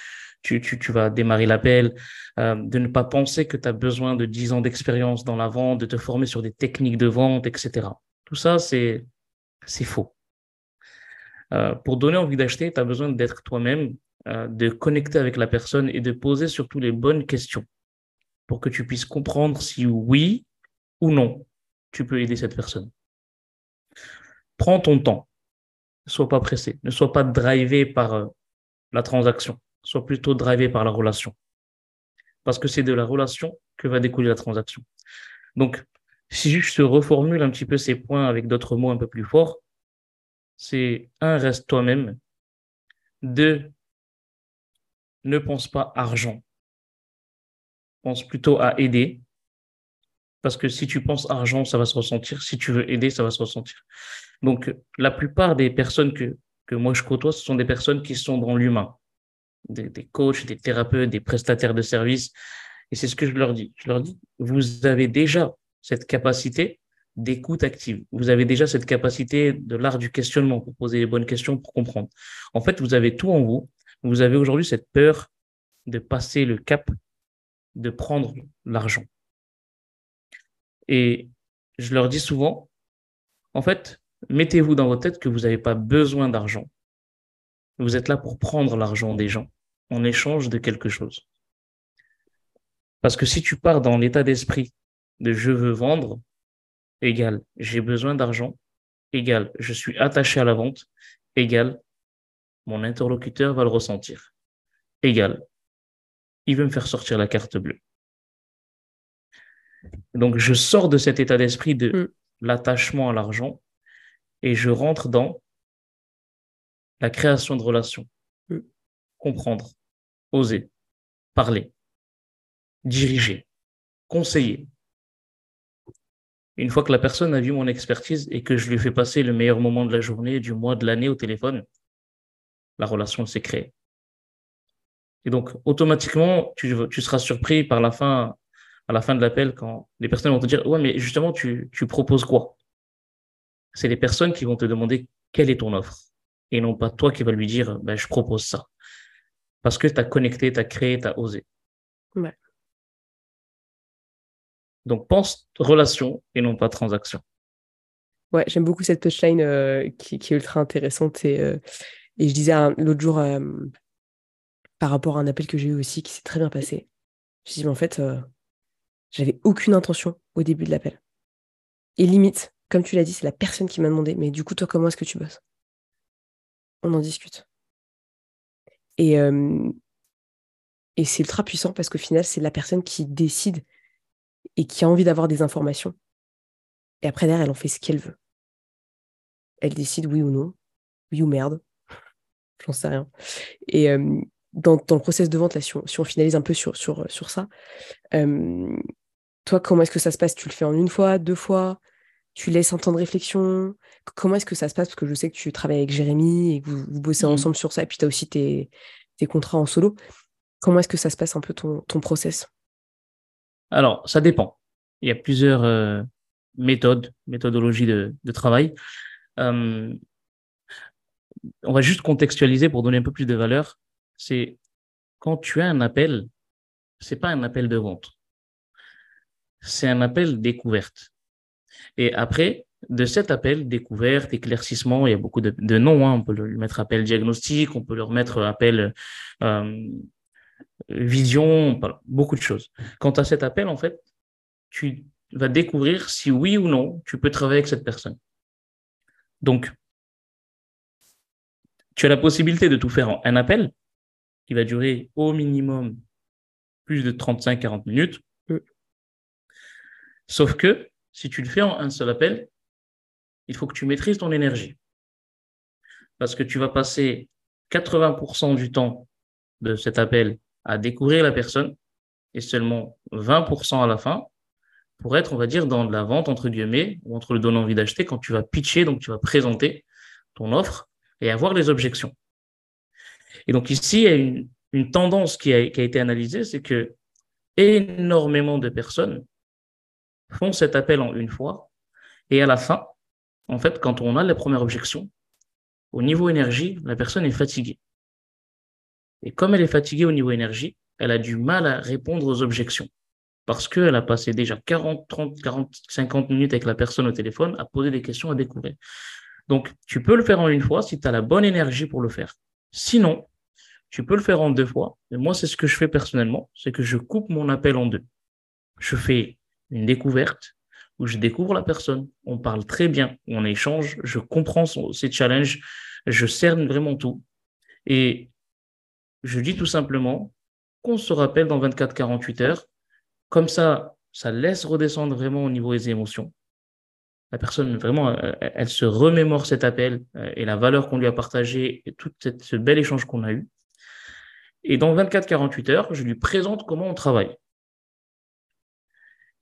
tu, tu, vas démarrer l'appel, de ne pas penser que tu as besoin de 10 ans d'expérience dans la vente, de te former sur des techniques de vente, etc. Tout ça, c'est faux. Euh, pour donner envie d'acheter, tu as besoin d'être toi-même, euh, de connecter avec la personne et de poser surtout les bonnes questions pour que tu puisses comprendre si oui ou non tu peux aider cette personne. Prends ton temps. Ne sois pas pressé. Ne sois pas drivé par euh, la transaction. Sois plutôt drivé par la relation. Parce que c'est de la relation que va découler la transaction. Donc, si je reformule un petit peu ces points avec d'autres mots un peu plus forts, c'est un, reste toi-même. Deux, ne pense pas argent. Pense plutôt à aider. Parce que si tu penses argent, ça va se ressentir. Si tu veux aider, ça va se ressentir. Donc, la plupart des personnes que, que moi je côtoie, ce sont des personnes qui sont dans l'humain. Des, des coachs, des thérapeutes, des prestataires de services. Et c'est ce que je leur dis. Je leur dis, vous avez déjà cette capacité d'écoute active. Vous avez déjà cette capacité de l'art du questionnement pour poser les bonnes questions, pour comprendre. En fait, vous avez tout en vous. Vous avez aujourd'hui cette peur de passer le cap, de prendre l'argent. Et je leur dis souvent, En fait, mettez-vous dans votre tête que vous n'avez pas besoin d'argent. Vous êtes là pour prendre l'argent des gens en échange de quelque chose. Parce que si tu pars dans l'état d'esprit de je veux vendre, égal j'ai besoin d'argent, égal je suis attaché à la vente, égal mon interlocuteur va le ressentir, égal il veut me faire sortir la carte bleue. Donc je sors de cet état d'esprit de mm. l'attachement à l'argent et je rentre dans la création de relations, mm. comprendre, oser, parler, diriger, conseiller. Une fois que la personne a vu mon expertise et que je lui fais passer le meilleur moment de la journée, du mois, de l'année au téléphone, la relation s'est créée. Et donc, automatiquement, tu, seras surpris par la fin, à la fin de l'appel quand les personnes vont te dire, ouais, mais justement, tu, tu proposes quoi? C'est les personnes qui vont te demander quelle est ton offre? Et non pas toi qui vas lui dire, ben, je propose ça. Parce que tu as connecté, tu as créé, tu as osé. Ouais. Donc, pense relation et non pas transaction. Ouais, j'aime beaucoup cette touchline euh, qui, est ultra intéressante. Et, euh, et je disais l'autre jour, euh, par rapport à un appel que j'ai eu aussi, qui s'est très bien passé, je dis, mais en fait, j'avais aucune intention au début de l'appel. Et limite, comme tu l'as dit, c'est la personne qui m'a demandé, mais du coup, toi, comment est-ce que tu bosses? On en discute. Et, et c'est ultra puissant parce qu'au final, c'est la personne qui décide et qui a envie d'avoir des informations. Et après, derrière, elle en fait ce qu'elle veut. Elle décide oui ou non, oui ou merde, j'en sais rien. Et dans, dans, le process de vente, là, si on, finalise un peu sur, sur, sur ça, toi, comment est-ce que ça se passe? Tu le fais en une fois, deux fois? Tu laisses un temps de réflexion? Comment est-ce que ça se passe? Parce que je sais que tu travailles avec Jérémy et que vous, bossez mmh. ensemble sur ça, et puis tu as aussi tes, tes, contrats en solo. Comment est-ce que ça se passe un peu ton, ton process? Alors, ça dépend. Il y a plusieurs euh, méthodes, méthodologies de, travail. Euh, on va juste contextualiser pour donner un peu plus de valeur. C'est quand tu as un appel, c'est pas un appel de vente. C'est un appel découverte. Et après, de cet appel découverte, éclaircissement, il y a beaucoup de, noms. Hein. On peut le mettre appel diagnostic, on peut le remettre appel euh, vision, beaucoup de choses. Quant à cet appel, en fait, tu vas découvrir si oui ou non tu peux travailler avec cette personne. Donc, tu as la possibilité de tout faire en un appel qui va durer au minimum plus de 35-40 minutes. Sauf que si tu le fais en un seul appel, il faut que tu maîtrises ton énergie. Parce que tu vas passer 80% du temps de cet appel à découvrir la personne et seulement 20% à la fin pour être, on va dire, dans de la vente, entre guillemets, ou entre le donner envie d'acheter, quand tu vas pitcher, donc tu vas présenter ton offre et avoir les objections. Et donc ici, il y a une, tendance qui a, qui a été analysée, c'est que énormément de personnes font cet appel en une fois et à la fin, en fait, quand on a les premières objections, au niveau énergie, la personne est fatiguée. Et comme elle est fatiguée au niveau énergie, elle a du mal à répondre aux objections. Parce qu'elle a passé déjà 40, 30, 40, 50 minutes avec la personne au téléphone à poser des questions, à découvrir. Donc, tu peux le faire en une fois si tu as la bonne énergie pour le faire. Sinon, tu peux le faire en deux fois. Et moi, c'est ce que je fais personnellement, c'est que je coupe mon appel en deux. Je fais une découverte où je découvre la personne, on parle très bien, on échange, je comprends ses challenges, je cerne vraiment tout. Et je dis tout simplement qu'on se rappelle dans 24-48 heures. Comme ça, ça laisse redescendre vraiment au niveau des émotions. La personne, vraiment, euh, elle, se remémore cet appel euh, et la valeur qu'on lui a partagée et tout ce bel échange qu'on a eu. Et dans 24-48 heures, je lui présente comment on travaille.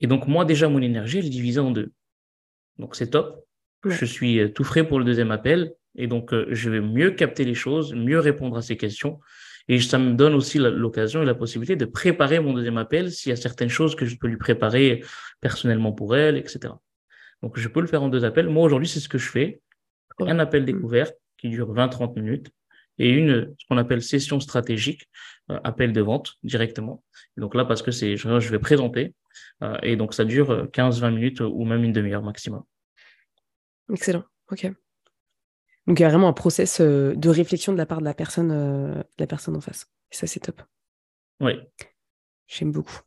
Et donc, moi, déjà, mon énergie, elle est divisée en deux. Donc, c'est top. Je suis euh, tout frais pour le deuxième appel. Et donc, je vais mieux capter les choses, mieux répondre à ces questions et ça me donne aussi l'occasion et la possibilité de préparer mon deuxième appel s'il y a certaines choses que je peux lui préparer personnellement pour elle, etc. Donc, je peux le faire en deux appels. Moi, aujourd'hui, c'est ce que je fais. Un appel mm. découvert qui dure 20-30 minutes et une, ce qu'on appelle session stratégique, euh, appel de vente directement. donc là, parce que c'est, je, vais présenter, euh, et donc ça dure 15-20 minutes ou même une demi-heure maximum. Excellent. Ok. Donc il y a vraiment un process euh, de réflexion de la part de la personne, euh, de la personne en face. Et ça, c'est top. Oui. J'aime beaucoup.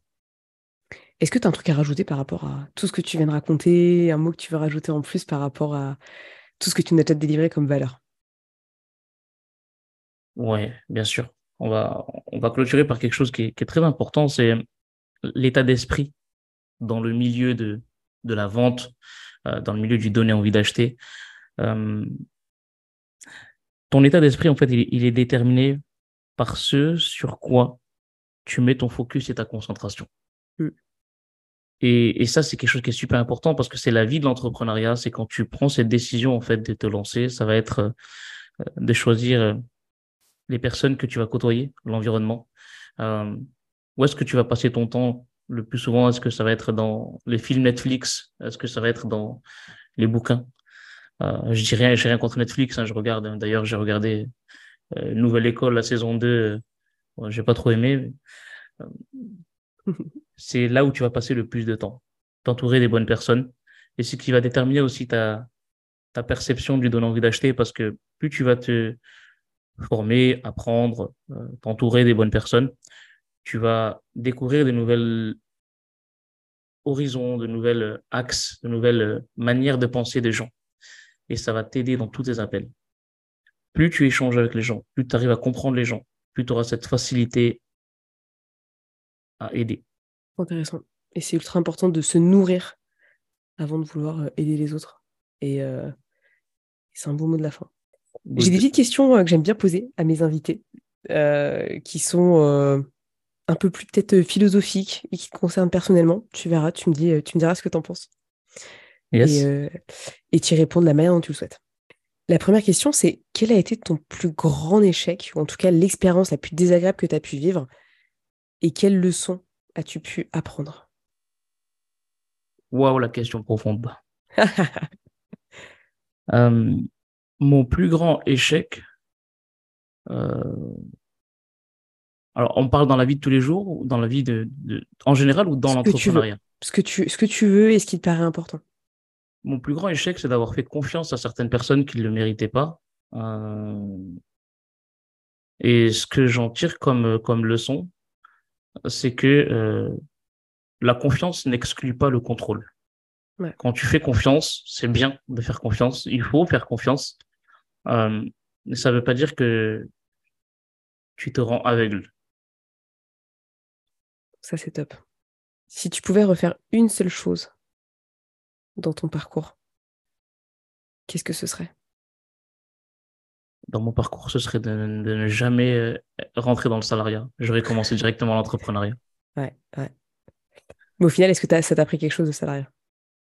Est-ce que tu as un truc à rajouter par rapport à tout ce que tu viens de raconter, un mot que tu veux rajouter en plus par rapport à tout ce que tu nous as délivré comme valeur? Oui, bien sûr. On va, on va clôturer par quelque chose qui est, très important, c'est l'état d'esprit dans le milieu de, de la vente, euh, dans le milieu du donner envie d'acheter. Euh, ton état d'esprit, en fait, il, est déterminé par ce sur quoi tu mets ton focus et ta concentration. Et, et, ça, c'est quelque chose qui est super important parce que c'est la vie de l'entrepreneuriat. C'est quand tu prends cette décision, en fait, de te lancer, ça va être euh, de choisir euh, les personnes que tu vas côtoyer, l'environnement. Euh, où est-ce que tu vas passer ton temps le plus souvent? Est-ce que ça va être dans les films Netflix? Est-ce que ça va être dans les bouquins? Euh, Je dis rien, j'ai rien contre Netflix. Hein, je regarde. Hein. D'ailleurs, j'ai regardé euh, Nouvelle École, la saison 2. Euh, j'ai pas trop aimé. c'est là où tu vas passer le plus de temps. T'entourer des bonnes personnes. Et ce qui va déterminer aussi ta, ta perception du donner envie d'acheter parce que plus tu vas te former, apprendre, euh, t'entourer des bonnes personnes, tu vas découvrir de nouvelles horizons, de nouvelles axes, de nouvelles manières de penser des gens. Et ça va t'aider dans tous tes appels. Plus tu échanges avec les gens, plus tu arrives à comprendre les gens, plus tu auras cette facilité à aider. Intéressant. Et c'est ultra important de se nourrir avant de vouloir euh, aider les autres. Et euh, c'est un beau mot de la fin. J'ai des petites questions euh, que j'aime bien poser à mes invités, qui sont un peu plus peut-être philosophiques et qui te concernent personnellement. Tu verras, tu me, dis, tu me diras ce que tu en penses. Et tu y réponds de la manière dont tu le souhaites. La première question, c'est quel a été ton plus grand échec, ou en tout cas l'expérience la plus désagréable que tu as pu vivre, et quelles leçons as-tu pu apprendre? Waouh, la question profonde. euh, mon plus grand échec, euh... alors on parle dans la vie de tous les jours, ou dans la vie de, de... en général ou dans l'entrepreneuriat? Ce que, tu, ce que tu veux et ce qui te paraît important. Mon plus grand échec, c'est d'avoir fait confiance à certaines personnes qui ne le méritaient pas. Euh... Et ce que j'en tire comme, comme leçon, c'est que euh, la confiance n'exclut pas le contrôle. Ouais. Quand tu fais confiance, c'est bien de faire confiance, il faut faire confiance, euh, mais ça ne veut pas dire que tu te rends aveugle. Ça, c'est top. Si tu pouvais refaire une seule chose dans ton parcours, qu'est-ce que ce serait? Dans mon parcours, ce serait de, de, ne jamais euh, rentrer dans le salariat. J'aurais commencé directement l'entrepreneuriat. Ouais, ouais. Mais au final, est-ce que ça t'a appris quelque chose de salariat?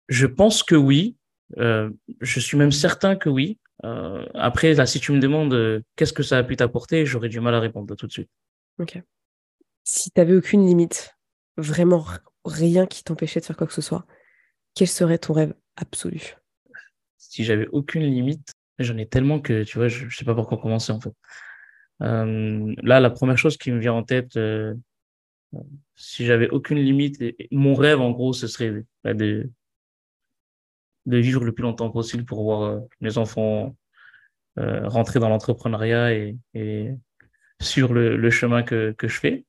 Je pense que oui. Euh, je suis même certain que oui. Euh, après, là, si tu me demandes euh, qu'est-ce que ça a pu t'apporter, j'aurais du mal à répondre tout de suite. Ok. Si tu n'avais aucune limite, vraiment rien qui t'empêchait de faire quoi que ce soit, quel serait ton rêve absolu? Si j'avais aucune limite, j'en ai tellement que tu vois, je, ne sais pas par quoi commencer en fait. Euh, là, la première chose qui me vient en tête, euh, si j'avais aucune limite, mon rêve en gros, ce serait bah, de, de vivre le plus longtemps possible pour voir euh, mes enfants rentrer dans l'entrepreneuriat et, et, sur le, le chemin que, que je fais.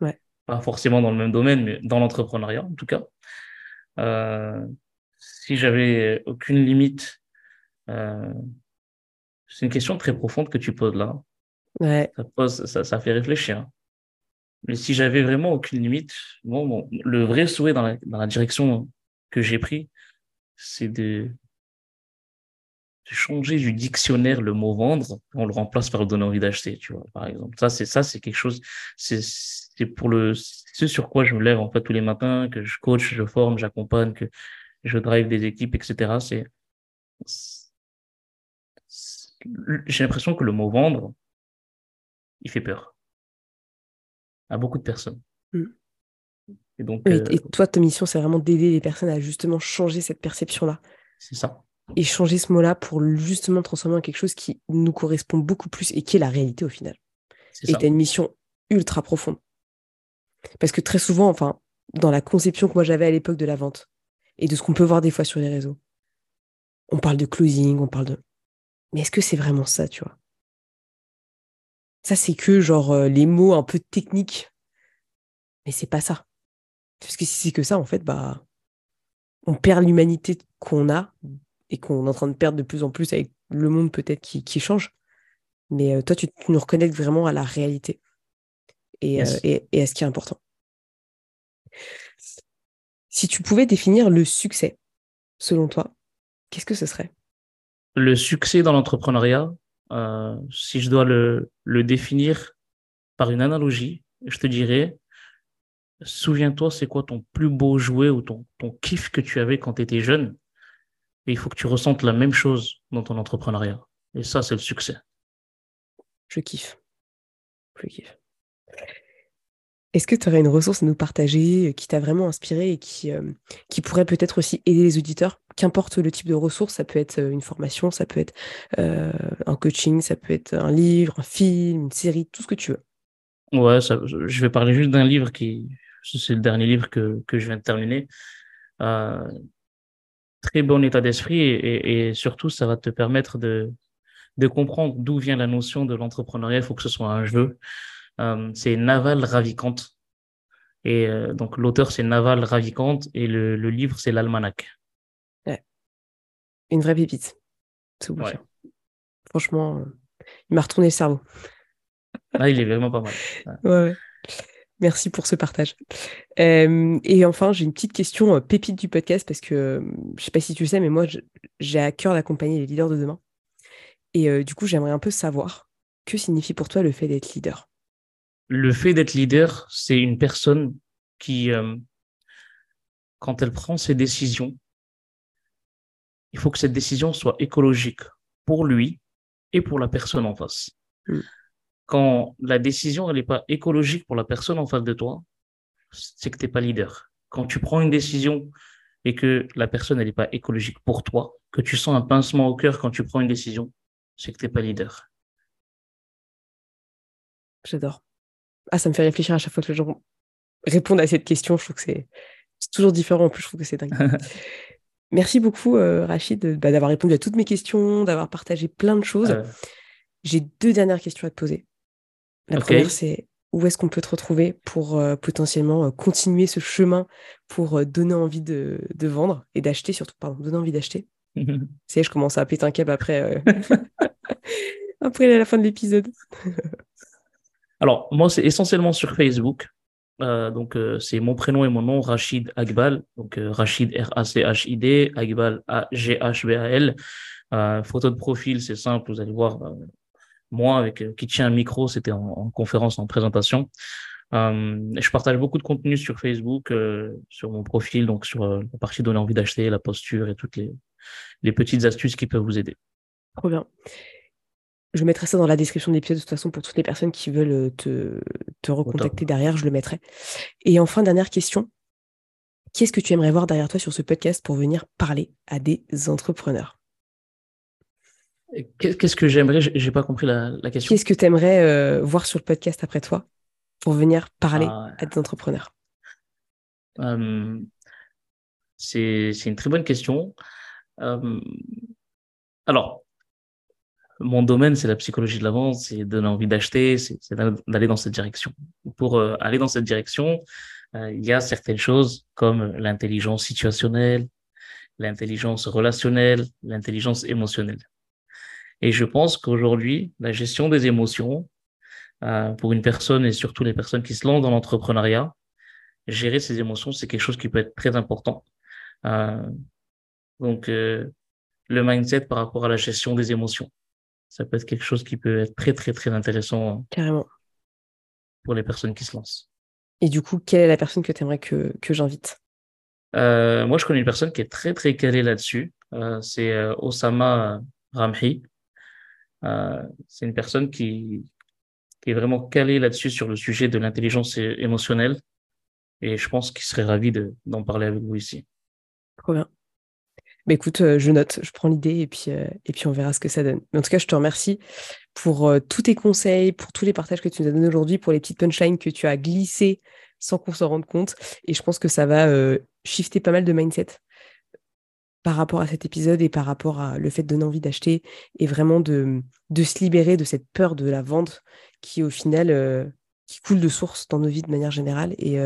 Ouais. Pas forcément dans le même domaine, mais dans l'entrepreneuriat en tout cas. Si j'avais aucune limite, euh, c'est une question très profonde que tu poses là. Ouais. Ça, pose, ça, ça fait réfléchir. Mais si j'avais vraiment aucune limite, bon, bon, le vrai souhait dans la, dans la direction que j'ai pris, c'est de, de changer du dictionnaire le mot vendre, on le remplace par donner envie d'acheter, tu vois, par exemple. Ça, c'est ça, c'est quelque chose, c'est, c'est pour le, ce sur quoi je me lève, en fait, tous les matins, que je coach, je forme, j'accompagne, que je drive des équipes, etc. C'est, j'ai l'impression que le mot vendre, il fait peur à beaucoup de personnes. Mm. Et donc, et, euh, et toi, ta mission, c'est vraiment d'aider les personnes à justement changer cette perception-là. c'est ça. Et changer ce mot-là pour justement transformer en quelque chose qui nous correspond beaucoup plus et qui est la réalité au final. C'est Et ça. tu as une mission ultra profonde. Parce que très souvent, enfin, dans la conception que moi j'avais à l'époque de la vente et de ce qu'on peut voir des fois sur les réseaux, on parle de closing, on parle de. Mais est-ce que c'est vraiment ça, tu vois? Ça, c'est que genre les mots un peu techniques. Mais c'est pas ça. Parce que si c'est que ça, en fait, bah, on perd l'humanité qu'on a et qu'on est en train de perdre de plus en plus avec le monde peut-être qui, change. Mais toi, tu, nous reconnectes vraiment à la réalité et, et à ce qui est important. Si tu pouvais définir le succès, selon toi, qu'est-ce que ce serait? Le succès dans l'entrepreneuriat, euh, si je dois le, définir par une analogie, je te dirais, souviens-toi, c'est quoi ton plus beau jouet ou ton, ton kiff que tu avais quand tu étais jeune? Et il faut que tu ressentes la même chose dans ton entrepreneuriat. Et ça, c'est le succès. Je kiffe. Je kiffe. Est-ce que tu aurais une ressource à nous partager euh, qui t'a vraiment inspiré et qui, euh, qui pourrait peut-être aussi aider les auditeurs? Qu'importe le type de ressource, ça peut être euh, une formation, ça peut être un coaching, ça peut être un livre, un film, une série, tout ce que tu veux. Ouais, je vais parler juste d'un livre qui, c'est le dernier livre que, je viens de terminer. très bon état d'esprit et, et, surtout, ça va te permettre de, de comprendre d'où vient la notion de l'entrepreneuriat. Il faut que ce soit un jeu. Euh, c'est Naval Ravikant. Et euh, donc l'auteur c'est Naval Ravikant et le, livre c'est l'Almanach. Une vraie pépite. Franchement, euh, il m'a retourné le cerveau. Ah, il est vraiment pas mal. Ouais. Merci pour ce partage. et enfin, j'ai une petite question pépite du podcast parce que je sais pas si tu le sais, mais moi, j'ai à cœur d'accompagner les leaders de demain. Et du coup, j'aimerais un peu savoir que signifie pour toi le fait d'être leader? Le fait d'être leader, c'est une personne qui, euh, quand elle prend ses décisions, il faut que cette décision soit écologique pour lui et pour la personne en face. Mm. Quand la décision n'est pas écologique pour la personne en face de toi, c'est que tu n'es pas leader. Quand tu prends une décision et que la personne n'est pas écologique pour toi, que tu sens un pincement au cœur quand tu prends une décision, c'est que tu n'es pas leader. J'adore. Ah, ça me fait réfléchir à chaque fois que les gens répondent à cette question. Je trouve que c'est toujours différent. En plus, je trouve que c'est dingue. Merci beaucoup, euh, Rachid, bah, d'avoir répondu à toutes mes questions, d'avoir partagé plein de choses. J'ai deux dernières questions à te poser. La première, c'est où est-ce qu'on peut te retrouver pour euh, potentiellement euh, continuer ce chemin pour donner envie de, vendre et d'acheter, surtout, pardon, donner envie d'acheter. c'est je commence à péter un câble après, après la fin de l'épisode. Alors, moi, c'est essentiellement sur Facebook. Euh, donc, euh, c'est mon prénom et mon nom, Rachid Agbal. Donc, euh, Rachid, R-A-C-H-I-D, Agbal, A-G-H-B-A-L. photo de profil, c'est simple, vous allez voir moi avec qui tient un micro, c'était en, conférence, en présentation. je partage beaucoup de contenu sur Facebook, sur mon profil, donc sur la partie donner envie d'acheter, la posture et toutes les, petites astuces qui peuvent vous aider. Trop bien. Je mettrai ça dans la description de l'épisode de toute façon pour toutes les personnes qui veulent euh, te, te recontacter derrière, je le mettrai. Et enfin, dernière question. Qu'est-ce que tu aimerais voir derrière toi sur ce podcast pour venir parler à des entrepreneurs? Qu'est-ce que j'aimerais? J'ai pas compris la, question. Qu'est-ce que tu aimerais euh, voir sur le podcast après toi pour venir parler ah à des entrepreneurs? C'est une très bonne question. alors, mon domaine, c'est la psychologie de la vente, c'est donner envie d'acheter, c'est d'aller dans cette direction. Pour euh, aller dans cette direction, euh, il y a certaines choses comme l'intelligence situationnelle, l'intelligence relationnelle, l'intelligence émotionnelle. Et je pense qu'aujourd'hui, la gestion des émotions, euh, pour une personne et surtout les personnes qui se lancent dans l'entrepreneuriat, gérer ses émotions, c'est quelque chose qui peut être très important. donc, le mindset par rapport à la gestion des émotions ça peut être quelque chose qui peut être très, très, très intéressant. Carrément. Pour les personnes qui se lancent. Et du coup, quelle est la personne que tu aimerais que, que j'invite? Euh, Moi, je connais une personne qui est très, très calée là-dessus. Euh, c'est euh, Osama Ramhi. c'est une personne qui, qui est vraiment calée là-dessus sur le sujet de l'intelligence émotionnelle. Et je pense qu'il serait ravi d'en parler avec vous ici. Trop bien. Bah, écoute, euh, je note, je prends l'idée et puis, euh, et puis on verra ce que ça donne. Mais en tout cas, je te remercie pour euh, tous tes conseils, pour tous les partages que tu nous as donnés aujourd'hui, pour les petites punchlines que tu as glissées sans qu'on s'en rende compte. Et je pense que ça va shifter pas mal de mindset par rapport à cet épisode et par rapport à le fait de donner envie d'acheter et vraiment de, de se libérer de cette peur de la vente qui au final qui coule de source dans nos vies de manière générale. Et,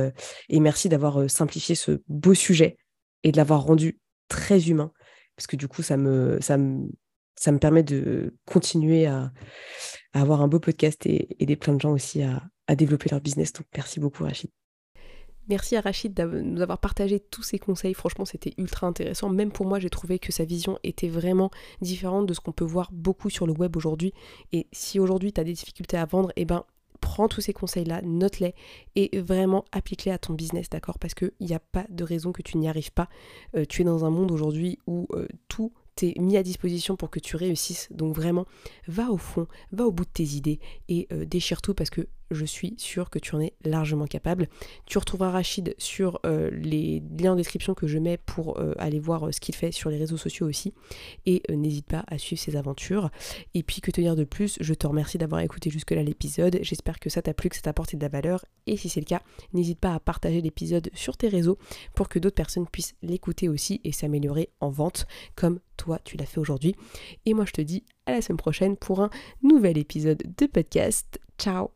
et merci d'avoir simplifié ce beau sujet et de l'avoir rendu très humain parce que du coup ça me, ça me, ça me permet de continuer à, avoir un beau podcast et aider plein de gens aussi à, à développer leur business. Donc merci beaucoup Rachid. Merci à Rachid de nous avoir partagé tous ses conseils. Franchement, c'était ultra intéressant. Même pour moi, j'ai trouvé que sa vision était vraiment différente de ce qu'on peut voir beaucoup sur le web aujourd'hui. Et si aujourd'hui tu as des difficultés à vendre, eh ben prends tous ces conseils-là, note-les et vraiment applique-les à ton business, d'accord? Parce qu'il n'y a pas de raison que tu n'y arrives pas. Euh, tu es dans un monde aujourd'hui où euh, tout t'es mis à disposition pour que tu réussisses. Donc vraiment, va au fond, va au bout de tes idées et euh, déchire tout parce que je suis sûre que tu en es largement capable. Tu retrouveras Rachid sur euh, les liens en description que je mets pour euh, aller voir ce qu'il fait sur les réseaux sociaux aussi. Et n'hésite pas à suivre ses aventures. Et puis que te dire de plus, je te remercie d'avoir écouté jusque-là l'épisode. J'espère que ça t'a plu, que ça t'a apporté de la valeur. Et si c'est le cas, n'hésite pas à partager l'épisode sur tes réseaux pour que d'autres personnes puissent l'écouter aussi et s'améliorer en vente comme toi tu l'as fait aujourd'hui. Et moi je te dis à la semaine prochaine pour un nouvel épisode de podcast. Ciao